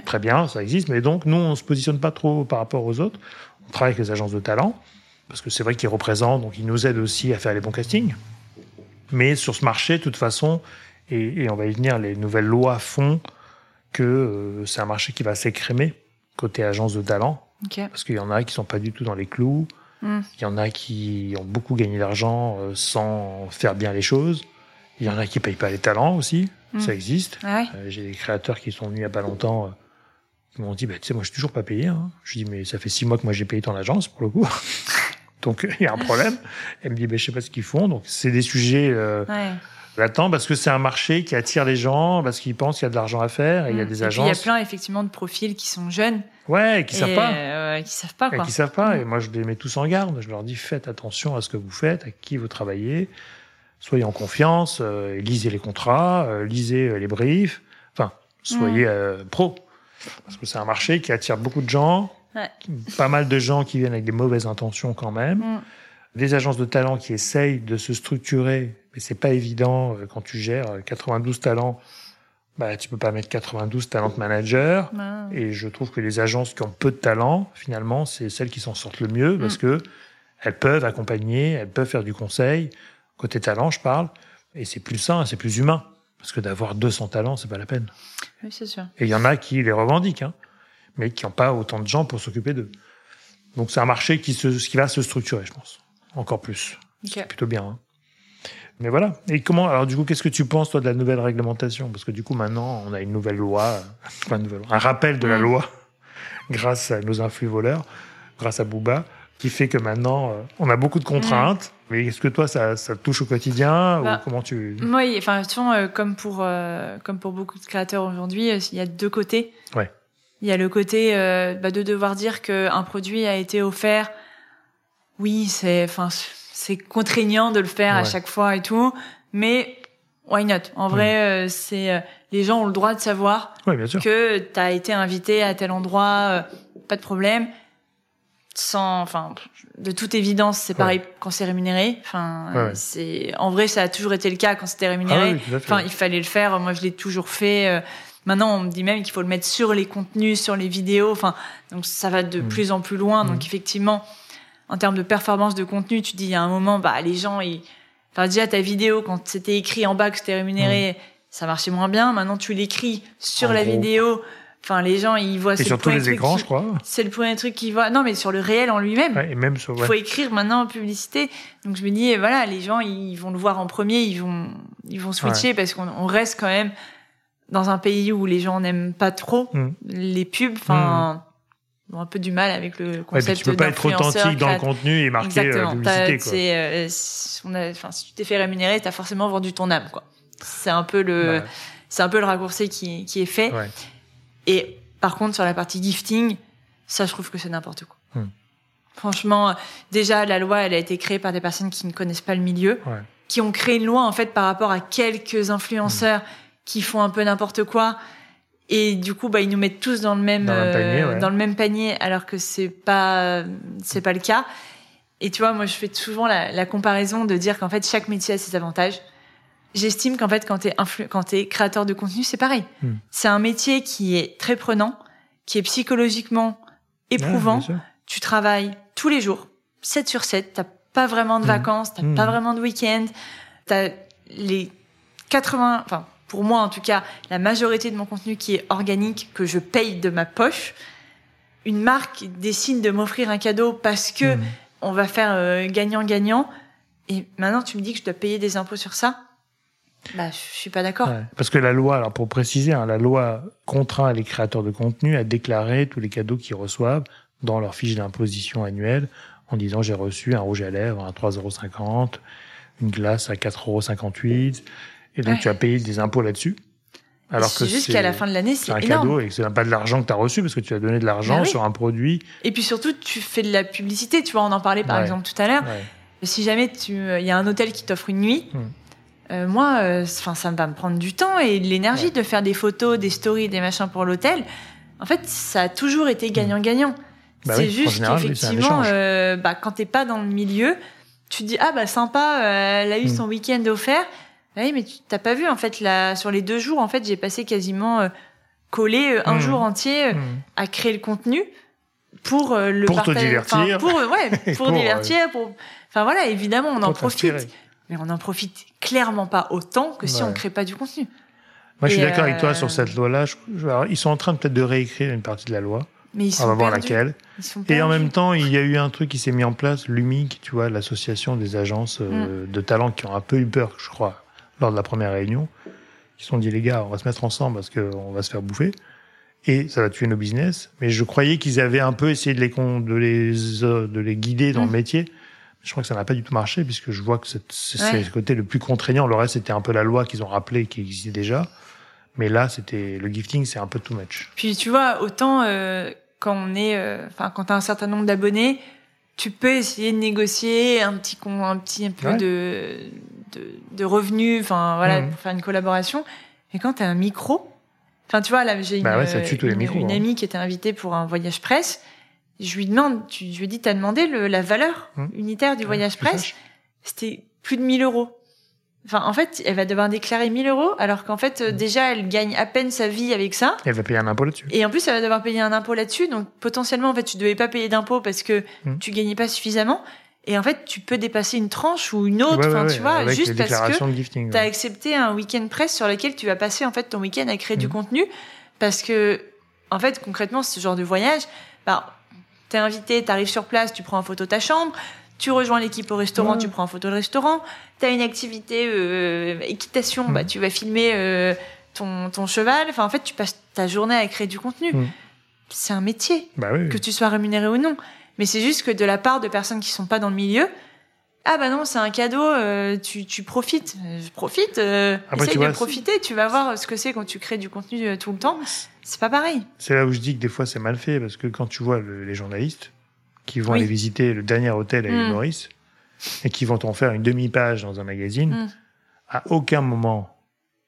très bien, ça existe. Mais donc, nous, on se positionne pas trop par rapport aux autres. On travaille avec les agences de talent parce que c'est vrai qu'ils représentent, donc ils nous aident aussi à faire les bons castings. Mais sur ce marché, de toute façon, et, on va y venir, les nouvelles lois font que euh, c'est un marché qui va s'écrémer côté agence de talent. Parce qu'il y en a qui sont pas du tout dans les clous. Hmm. Il y en a qui ont beaucoup gagné d'argent euh, sans faire bien les choses. Il y en a qui payent pas les talents aussi. Hmm. Ça existe. Ah euh, j'ai des créateurs qui sont venus il y a pas longtemps qui m'ont dit, bah, tu sais, moi, je suis toujours pas payé. Hein. Je dis, mais ça fait six mois que moi, j'ai payé ton agence, pour le coup. [LAUGHS] Donc, [LAUGHS] il y a un problème. Elle me dit, bah, je sais pas ce qu'ils font. Donc, c'est des sujets euh, latents parce que c'est un marché qui attire les gens, parce qu'ils pensent qu'il y a de l'argent à faire et il y a mm. des agences. il y a plein, effectivement, de profils qui sont jeunes. Ouais, et qui savent pas. Euh, qui savent pas, quoi. Et qui savent pas. Et mm. moi, je les mets tous en garde. Je leur dis, faites attention à ce que vous faites, à qui vous travaillez. Soyez en confiance, euh, lisez les contrats, euh, lisez les briefs. Enfin, soyez mm. pro. Parce que c'est un marché qui attire beaucoup de gens, pas mal de gens qui viennent avec des mauvaises intentions quand même, mm. des agences de talent qui essayent de se structurer, mais c'est pas évident euh, quand tu gères 92 euh, talents. Bah, tu peux pas mettre 92 talent managers. Et je trouve que les agences qui ont peu de talent, finalement, c'est celles qui s'en sortent le mieux parce mm. que elles peuvent accompagner, elles peuvent faire du conseil. Côté talent, je parle. Et c'est plus sain, c'est plus humain. Parce que d'avoir 200 talents, c'est pas la peine. Oui, c'est sûr. Et il y en a qui les revendiquent, hein, mais qui n'ont pas autant de gens pour s'occuper d'eux. Donc c'est un marché qui, se, qui va se structurer, je pense. Encore plus. C'est plutôt bien. Hein. Mais voilà. Et comment, alors du coup, qu'est-ce que tu penses, toi, de la nouvelle réglementation? Parce que du coup, maintenant, on a une nouvelle loi, [LAUGHS] enfin, une nouvelle, un rappel de la loi, [LAUGHS] grâce à nos influx voleurs, grâce à Booba qui fait que maintenant, euh, on a beaucoup de contraintes. Mais est-ce que toi, ça, ça touche au quotidien ou bah, comment tu Oui, enfin, euh, comme pour euh, comme pour beaucoup de créateurs aujourd'hui, il y a deux côtés. Ouais. Il y a le côté bah, de devoir dire qu'un produit a été offert. Oui, c'est enfin c'est contraignant de le faire à chaque fois et tout, mais why not? En vrai, c'est les gens ont le droit de savoir que tu as été invité à tel endroit, pas de problème sans, enfin, de toute évidence, c'est pareil quand c'est rémunéré. Enfin, c'est, en vrai, ça a toujours été le cas quand c'était rémunéré. Ah enfin, il fallait le faire. Moi, je l'ai toujours fait. Maintenant, on me dit même qu'il faut le mettre sur les contenus, sur les vidéos. Enfin, donc ça va de mm. plus en plus loin. Donc mm. effectivement, en termes de performance de contenu, tu dis, il y a un moment, bah, les gens, ils, enfin, déjà ta vidéo quand c'était écrit en bas que c'était rémunéré, mm. ça marchait moins bien. Maintenant, tu l'écris sur la vidéo Enfin, les gens, ils voient. Et sur tous les écrans, je crois. C'est le premier truc qu'ils voient. Non, mais sur le réel en lui-même. Ouais, et même sur. Il faut écrire maintenant en publicité. Donc je me dis, voilà, les gens, ils vont le voir en premier, ils vont, ils vont switcher parce qu'on reste quand même dans un pays où les gens n'aiment pas trop mm. les pubs. Enfin. Mm. ont un peu du mal avec le concept ouais, tu peux pas être authentique dans le contenu et marquer euh, publicité quoi. Euh, on a, enfin, si tu t'es fait rémunérer, t'as forcément vendu ton âme quoi. C'est un peu le, bah. c'est un peu le raccourci qui, qui est fait. Ouais. Et par contre, sur la partie gifting, ça, je trouve que c'est n'importe quoi. Hmm. Franchement, déjà, la loi, elle a été créée par des personnes qui ne connaissent pas le milieu, qui ont créé une loi, en fait, par rapport à quelques influenceurs hmm. Qui font un peu n'importe quoi. Et du coup, bah, ils nous mettent tous dans le même, dans, euh, le même panier, alors que c'est pas, c'est pas le cas. Et tu vois, moi, je fais souvent la, la comparaison de dire qu'en fait, chaque métier a ses avantages j'estime qu'en fait, quand tu es, quand es créateur de contenu, c'est pareil. Hmm. C'est un métier qui est très prenant, qui est psychologiquement éprouvant. tu travailles tous les jours, 7 sur 7. T'as pas vraiment de hmm. vacances, t'as pas hmm. vraiment de week-end. T'as les 80, enfin, pour moi en tout cas, la majorité de mon contenu qui est organique, que je paye de ma poche. Une marque décide de m'offrir un cadeau parce que on va faire euh, gagnant-gagnant. et maintenant, tu me dis que je dois payer des impôts sur ça? Bah, je suis pas d'accord. Parce que la loi, alors pour préciser, hein, la loi contraint les créateurs de contenu à déclarer tous les cadeaux qu'ils reçoivent dans leur fiche d'imposition annuelle en disant j'ai reçu un rouge à lèvres à 3,50 une glace à 4,58 et donc tu as payé des impôts là-dessus. Alors que juste qu'à la fin de l'année, c'est un cadeau et que c'est pas de l'argent que tu as reçu parce que tu as donné de l'argent bah sur un produit. Et puis surtout, tu fais de la publicité, tu vois, on en parlait par exemple tout à l'heure Si jamais tu, il y a un hôtel qui t'offre une nuit, hmm. euh, moi, enfin, ça va me prendre du temps et de l'énergie de faire des photos, des stories, des machins pour l'hôtel. En fait, ça a toujours été hmm. gagnant-gagnant. Bah c'est juste qu'effectivement, bah, quand t'es pas dans le milieu, tu te dis ah bah sympa, elle a eu hmm. son week-end offert. Bah oui, mais tu t'as pas vu en fait là sur les deux jours en fait j'ai passé quasiment collé un jour entier à créer le contenu pour euh, le pour te divertir. Pour euh, ouais [LAUGHS] pour, divertir pour enfin voilà évidemment on en profite. Mais on en profite clairement pas autant que si on crée pas du contenu. Moi je suis d'accord avec toi euh, sur cette loi là ils sont en train peut-être de réécrire une partie de la loi. Mais ils sont on va voir laquelle. Et en même temps il y a eu un truc qui s'est mis en place l'UMIC tu vois l'association des agences mm. de talents qui ont un peu eu peur je crois lors de la première réunion qui se sont dit les gars on va se mettre ensemble parce qu'on va se faire bouffer et ça va tuer nos business. Mais je croyais qu'ils avaient un peu essayé de les, de les, de les guider dans le mmh. métier. Je crois que ça n'a pas du tout marché puisque je vois que c'est le côté le plus contraignant. Le reste, c'était un peu la loi qu'ils ont rappelé qui existait déjà. Mais là, c'était le gifting, c'est un peu too much. Puis tu vois, autant euh, quand on est, euh, enfin quand t'as un certain nombre d'abonnés, tu peux essayer de négocier un petit un petit un peu de, de, de revenus, enfin voilà, mmh. pour faire une collaboration. Et quand t'as un micro, Enfin, tu vois, là, j'ai bah une, une, hein. amie qui était invitée pour un voyage presse. Je lui demande, tu, je lui dis, t'as demandé le, la valeur hum. unitaire du voyage presse C'était plus de 1000 euros. Enfin, en fait, elle va devoir déclarer 1000 euros, alors qu'en fait, hum. déjà, elle gagne à peine sa vie avec ça. elle va payer un impôt là-dessus. Et en plus, elle va devoir payer un impôt là-dessus. Donc, potentiellement, en fait, tu devais pas payer d'impôt parce que hum. tu gagnais pas suffisamment. Et en fait, tu peux dépasser une tranche ou une autre, tu vois, juste parce que tu as accepté un week-end presse sur lequel tu vas passer en fait ton week-end à créer du mm. contenu, parce que en fait, concrètement, ce genre de voyage, bah, t'es invité, t'arrives sur place, tu prends en photo ta chambre, tu rejoins l'équipe au restaurant, tu prends en photo le restaurant, t'as une activité euh, équitation, bah, mm. tu vas filmer euh, ton, ton cheval, enfin en fait, tu passes ta journée à créer du contenu. Mm. C'est un métier, bah que tu sois rémunéré ou non. Mais c'est juste que de la part de personnes qui sont pas dans le milieu, ah bah non, c'est un cadeau, euh, tu, tu profites. Je profite, euh, essaye de profiter, tu vas voir ce que c'est quand tu crées du contenu euh, tout le temps. C'est pas pareil. C'est là où je dis que des fois c'est mal fait, parce que quand tu vois les journalistes qui vont aller visiter le dernier hôtel à l'île mm. Maurice, et qui vont t'en faire une demi-page dans un magazine, mm. à aucun moment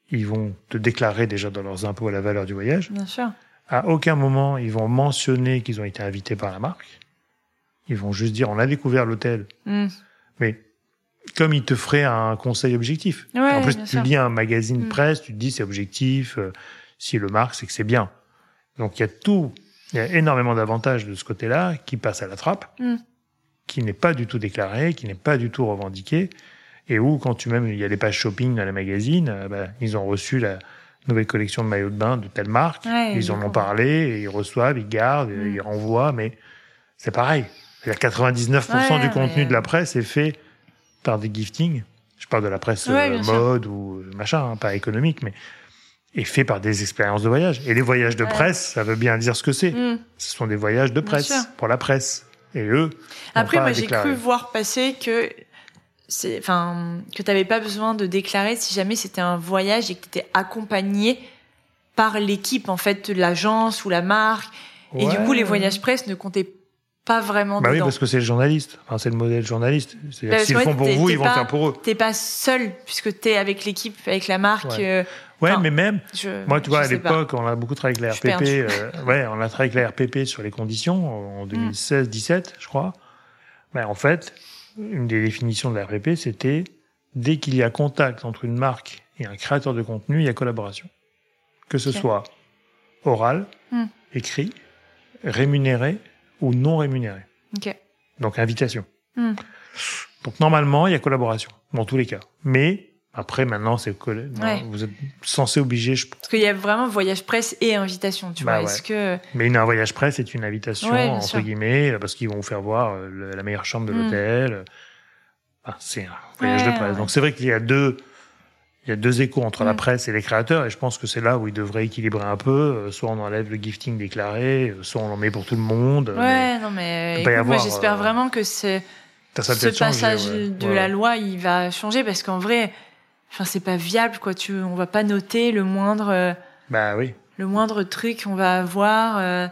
ils vont te déclarer déjà dans leurs impôts la valeur du voyage. Bien sûr. À aucun moment ils vont mentionner qu'ils ont été invités par la marque. Ils vont juste dire on a découvert l'hôtel. Hmm. Mais comme ils te feraient un conseil objectif. en plus, tu lis un magazine hmm. presse, tu te dis c'est objectif, euh, si le marque, c'est que c'est bien. Donc il y a tout, il y a énormément d'avantages de ce côté-là qui passent à la trappe, hmm. qui n'est pas du tout déclaré, qui n'est pas du tout revendiqué, et où quand tu même il y a des pages shopping dans les magazines, euh, bah, ils ont reçu la nouvelle collection de maillots de bain de telle marque, ils en ont parlé, et ils reçoivent, ils gardent, ils renvoient, mais c'est pareil. 99% du contenu de la presse est fait par des giftings. Je parle de la presse euh, mode ou machin, hein, pas économique, mais est fait par des expériences de voyage. Et les voyages de presse, ça veut bien dire ce que c'est. Mm. Ce sont des voyages de presse pour la presse. Et eux. Après, moi, j'ai cru voir passer que c'est, enfin, que t'avais pas besoin de déclarer si jamais c'était un voyage et que t'étais accompagné par l'équipe, en fait, l'agence ou la marque. Et du coup, les voyages presse ne comptaient pas vraiment bah oui, parce que c'est le journaliste. Enfin, c'est le modèle journaliste. Bah, s'ils font pour vous, ils vont faire pour eux. T'es pas seul, puisque t'es avec l'équipe, avec la marque. Ouais, euh, mais même, moi, tu vois, à l'époque, on a beaucoup travaillé avec la RPP. Euh, ouais, on a travaillé avec la RPP sur les conditions en 2016-17, mm. je crois. Mais en fait, une des définitions de la RPP, c'était dès qu'il y a contact entre une marque et un créateur de contenu, il y a collaboration. Que ce soit oral, mm. écrit, rémunéré ou non rémunéré. Donc invitation. Hmm. Donc normalement, il y a collaboration dans tous les cas. Mais après, maintenant, c'est vous êtes censé obliger. Je... Parce qu'il y a vraiment voyage presse et invitation, tu bah vois. Est-ce que mais une, un voyage presse c'est une invitation entre guillemets parce qu'ils vont vous faire voir euh, la meilleure chambre de hmm. l'hôtel. c'est un voyage de presse. Donc c'est vrai qu'il y a deux il y a deux échos entre la mm. presse et les créateurs, et je pense que c'est là où ils devraient équilibrer un peu. Euh, soit on enlève le gifting déclaré, euh, soit on en met pour tout le monde. Ouais, non, mais moi j'espère euh, vraiment que c'est ce passage de la loi, il va changer parce qu'en vrai, enfin c'est pas viable quoi. Tu, on va pas noter le moindre. bah oui. Le moindre truc qu'on va avoir.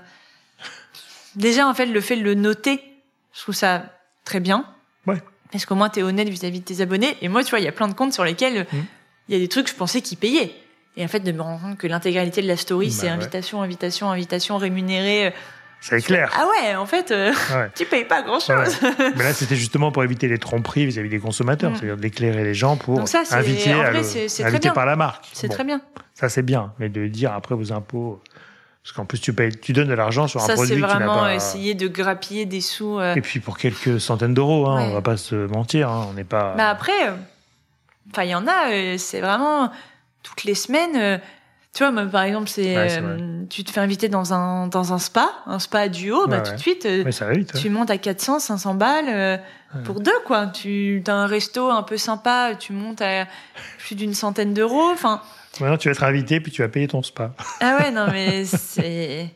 Déjà en fait, le fait de le noter, je trouve ça très bien. Ouais. Parce qu'au moins, tu es honnête vis-à-vis de tes abonnés. Et moi, tu vois, il y a plein de comptes sur lesquels mm. Il y a des trucs, je pensais qu'ils payaient. Et en fait, de me rendre compte que l'intégralité de la story, bah c'est invitation, invitation, invitation rémunérée. Euh, c'est clair. Ah ouais, en fait, euh, [LAUGHS] tu payes pas grand-chose. Mais là, c'était justement pour éviter les tromperies vis-à-vis des consommateurs, mm. c'est-à-dire d'éclairer les gens pour ça, inviter, à inviter par la marque. C'est très bien. Ça, c'est bien. Mais de dire après vos impôts, parce qu'en plus, tu, payes, tu donnes de l'argent sur un produit pas... c'est vraiment essayer de grappiller des sous. Euh. Et puis pour quelques centaines d'euros, hein, on va pas se mentir, hein, on n'est pas... Bah après, euh, enfin, il y en a, c'est vraiment toutes les semaines tu vois, par exemple, c'est euh, tu te fais inviter dans un dans un spa, un spa duo, bah tout de suite, euh, tu montes à 400, 500 balles euh, pour deux quoi. Tu as un resto un peu sympa, tu montes à plus d'une centaine d'euros. Enfin. Maintenant, tu vas être invité puis tu vas payer ton spa. Ah ouais, non mais c'est.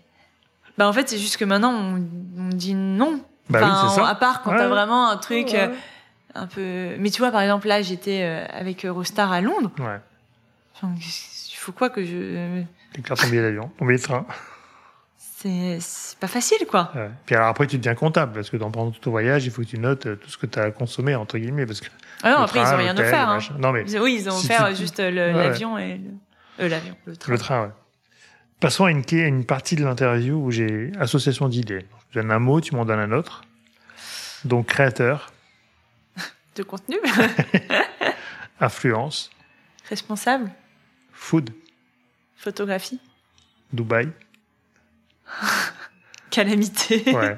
Bah en fait, c'est juste que maintenant on, on dit non. Bah oui, ça. À part quand t'as vraiment un truc un peu. Mais tu vois, par exemple, là, j'étais avec Eurostar à Londres. Ouais. Enfin, faut quoi que je. Déclare ton billet d'avion, ton billet de train. C'est pas facile, quoi. Puis alors après, tu deviens comptable, parce que dans pendant tout ton voyage, il faut que tu notes euh, tout ce que tu as consommé, entre guillemets. Parce que ah non, après, ils ont rien offert. Hein. Non, mais oui, ils ont offert juste l'avion et le... Euh, l'avion, le train. Le train, ouais. Passons à une, une partie de l'interview où j'ai association d'idées. Je donne un mot, tu m'en donnes un autre. Donc, créateur. De contenu. [LAUGHS] Influence. Responsable. Food. Photographie. Dubaï. [LAUGHS] Calamité. Ouais,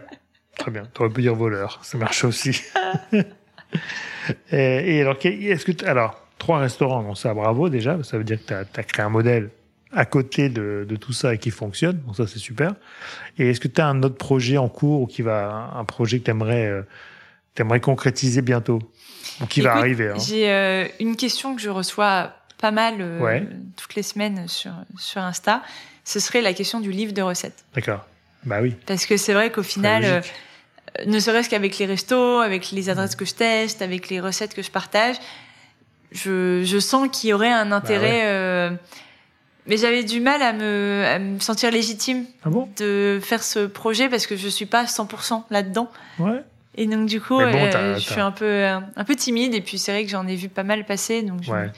très bien. Tu aurais pu dire voleur, ça marche aussi. [LAUGHS] et, alors, est-ce que alors trois restaurants, bon ça bravo déjà, ça veut dire que tu as, créé un modèle à côté de, tout ça et qui fonctionne, donc ça c'est super. Et est-ce que tu as un autre projet en cours ou qui va un projet que tu aimerais, euh, aimerais concrétiser bientôt? Ou qui va arriver hein J'ai euh, une question que je reçois pas mal euh, toutes les semaines sur, sur Insta, ce serait la question du livre de recettes. D'accord. Bah oui. Parce que c'est vrai qu'au final, euh, ne serait-ce qu'avec les restos, avec les adresses que je teste, avec les recettes que je partage, je, je sens qu'il y aurait un intérêt. Bah euh, mais j'avais du mal à me, à me sentir légitime ah de faire ce projet parce que je suis pas 100% là-dedans. Ouais. Et donc du coup, je suis un peu un peu timide et puis c'est vrai que j'en ai vu pas mal passer donc je, ouais.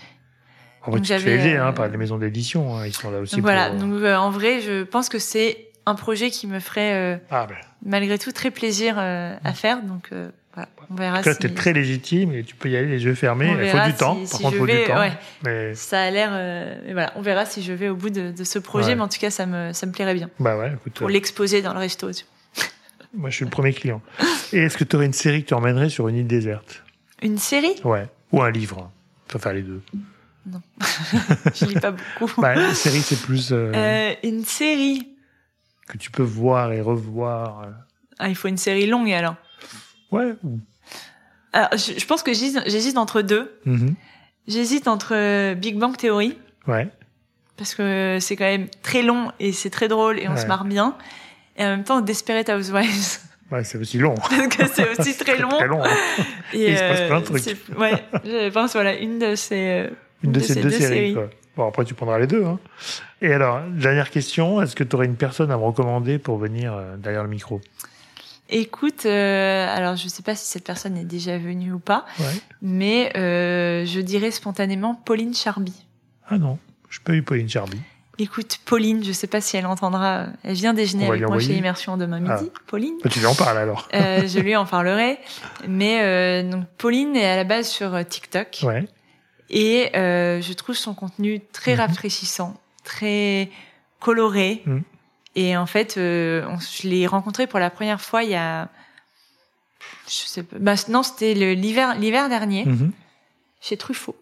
En vrai, tu te hein, euh, par les maisons d'édition, hein, ils sont là aussi. Donc voilà, donc euh, en vrai, je pense que c'est un projet qui me ferait euh, ah, ben. malgré tout très plaisir à faire. Donc voilà, on verra. En tout cas, si... es très légitime et tu peux y aller les yeux fermés. Il faut du temps. par contre, il faut du temps. Ouais, mais... Ça a l'air. voilà, on verra si je vais au bout de, de ce projet, mais en tout cas, ça me ça me plairait bien. Bah ouais, écoute. Pour l'exposer dans le resto. Moi, je suis le premier client. Et est-ce que tu aurais une série que tu emmènerais sur une île déserte? Une série? Ouais. Ou un livre. Tu faire les deux. Non, [LAUGHS] je lis pas beaucoup. Bah, une série, c'est plus. Euh, euh, une série. Que tu peux voir et revoir. Euh. Ah, il faut une série longue alors. Ouais. Alors, je, pense que j'hésite entre deux. Mm-hmm. J'hésite entre Big Bang Theory. Ouais. Parce que c'est quand même très long et c'est très drôle et on se marre bien. Et en même temps, Desperate Housewives. Ouais, c'est aussi long. [LAUGHS] C'est aussi très long. très long. Hein. Et, il se passe plein de trucs. Ouais, je pense voilà une de ces une de, ces, deux, séries. Bon, après, tu prendras les deux. Hein. Et alors, dernière question, est-ce que tu aurais une personne à me recommander pour venir euh, derrière le micro? Écoute, euh, alors je ne sais pas si cette personne est déjà venue ou pas, mais euh, je dirais spontanément Pauline Charby. Ah non, je peux eu Pauline Charby. Écoute, Pauline, je ne sais pas si elle entendra. Elle vient déjeuner avec moi chez Immersion demain midi. Ah. Pauline. Bah, tu lui en parles alors. [LAUGHS] je lui en parlerai. Mais donc Pauline est à la base sur TikTok. Ouais. Et euh, je trouve son contenu très mhm. rafraîchissant, très coloré. Mhm. Et en fait, euh, je l'ai rencontré pour la première fois il y a, je sais pas, bah, non, c'était l'hiver, l'hiver dernier, mhm. chez Truffaut.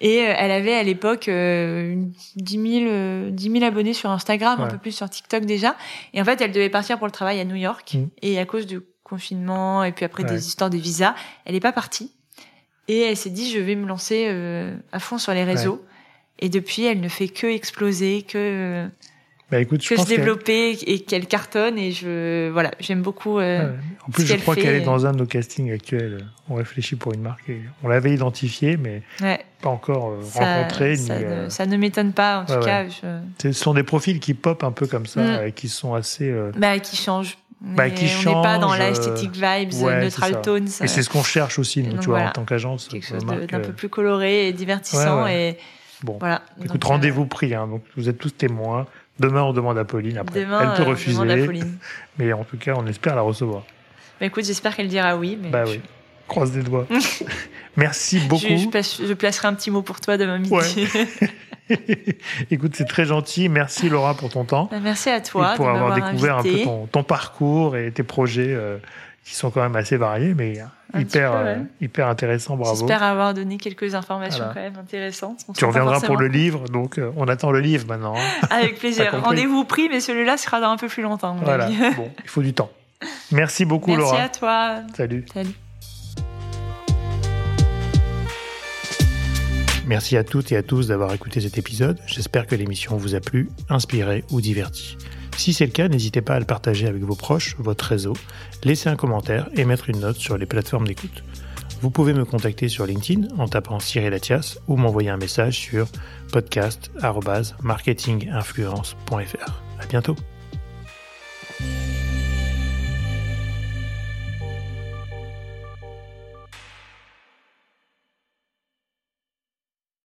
Et euh, elle avait à l'époque euh, 10, 000, 10 000 abonnés sur Instagram, un peu plus sur TikTok déjà. Et en fait, elle devait partir pour le travail à New York. Et à cause du confinement et puis après des histoires de visa, elle n'est pas partie. Et elle s'est dit, je vais me lancer euh, à fond sur les réseaux. Et depuis, elle ne fait que exploser, que bah, écoute, que se développer et qu'elle cartonne. Et je voilà, j'aime beaucoup. Euh, en plus, je crois qu'elle est dans un de nos castings actuels. On réfléchit pour une marque. Et on l'avait identifiée, mais pas encore euh, rencontrée. Ça, ne, ça ne m'étonne pas, en tout cas. Ce sont des profils qui pop un peu comme ça, mm. et qui sont assez. Bah, qui changent On bah, n'est pas dans l'esthétique vibes, neutral tones. Et c'est ce qu'on cherche aussi, nous, tu vois, en tant qu'agence. Quelque chose d'un peu plus coloré et divertissant. Et bon, voilà. Écoute, rendez-vous pris. Hein, donc, vous êtes tous témoins. Demain, on demande à Pauline. Après, Demain, elle peut refuser. [LAUGHS] mais en tout cas, on espère la recevoir. Bah, écoute, j'espère qu'elle dira oui. Mais bah oui. Croise des doigts. [LAUGHS] Merci beaucoup. Je, placerai un petit mot pour toi demain midi. [LAUGHS] Écoute, c'est très gentil. Merci Laura pour ton temps. Bah, merci à toi. pour avoir découvert un peu ton, parcours et tes projets euh, qui sont quand même assez variés, mais hyper, euh, hyper intéressants. Bravo. J'espère avoir donné quelques informations quand même intéressantes. tu reviendras pour le livre, donc euh, on attend le livre maintenant. Hein. [LAUGHS] Avec plaisir. Rendez-vous pris, mais celui-là sera dans un peu plus longtemps. Voilà. bon, il faut du temps. Merci beaucoup Laura. Merci à toi. Salut. Salut. Merci à toutes et à tous d'avoir écouté cet épisode. J'espère que l'émission vous a plu, inspiré ou diverti. Si c'est le cas, n'hésitez pas à le partager avec vos proches, votre réseau, laisser un commentaire et mettre une note sur les plateformes d'écoute. Vous pouvez me contacter sur LinkedIn en tapant Cyril Latias ou m'envoyer un message sur podcast.marketinginfluence.fr. À bientôt!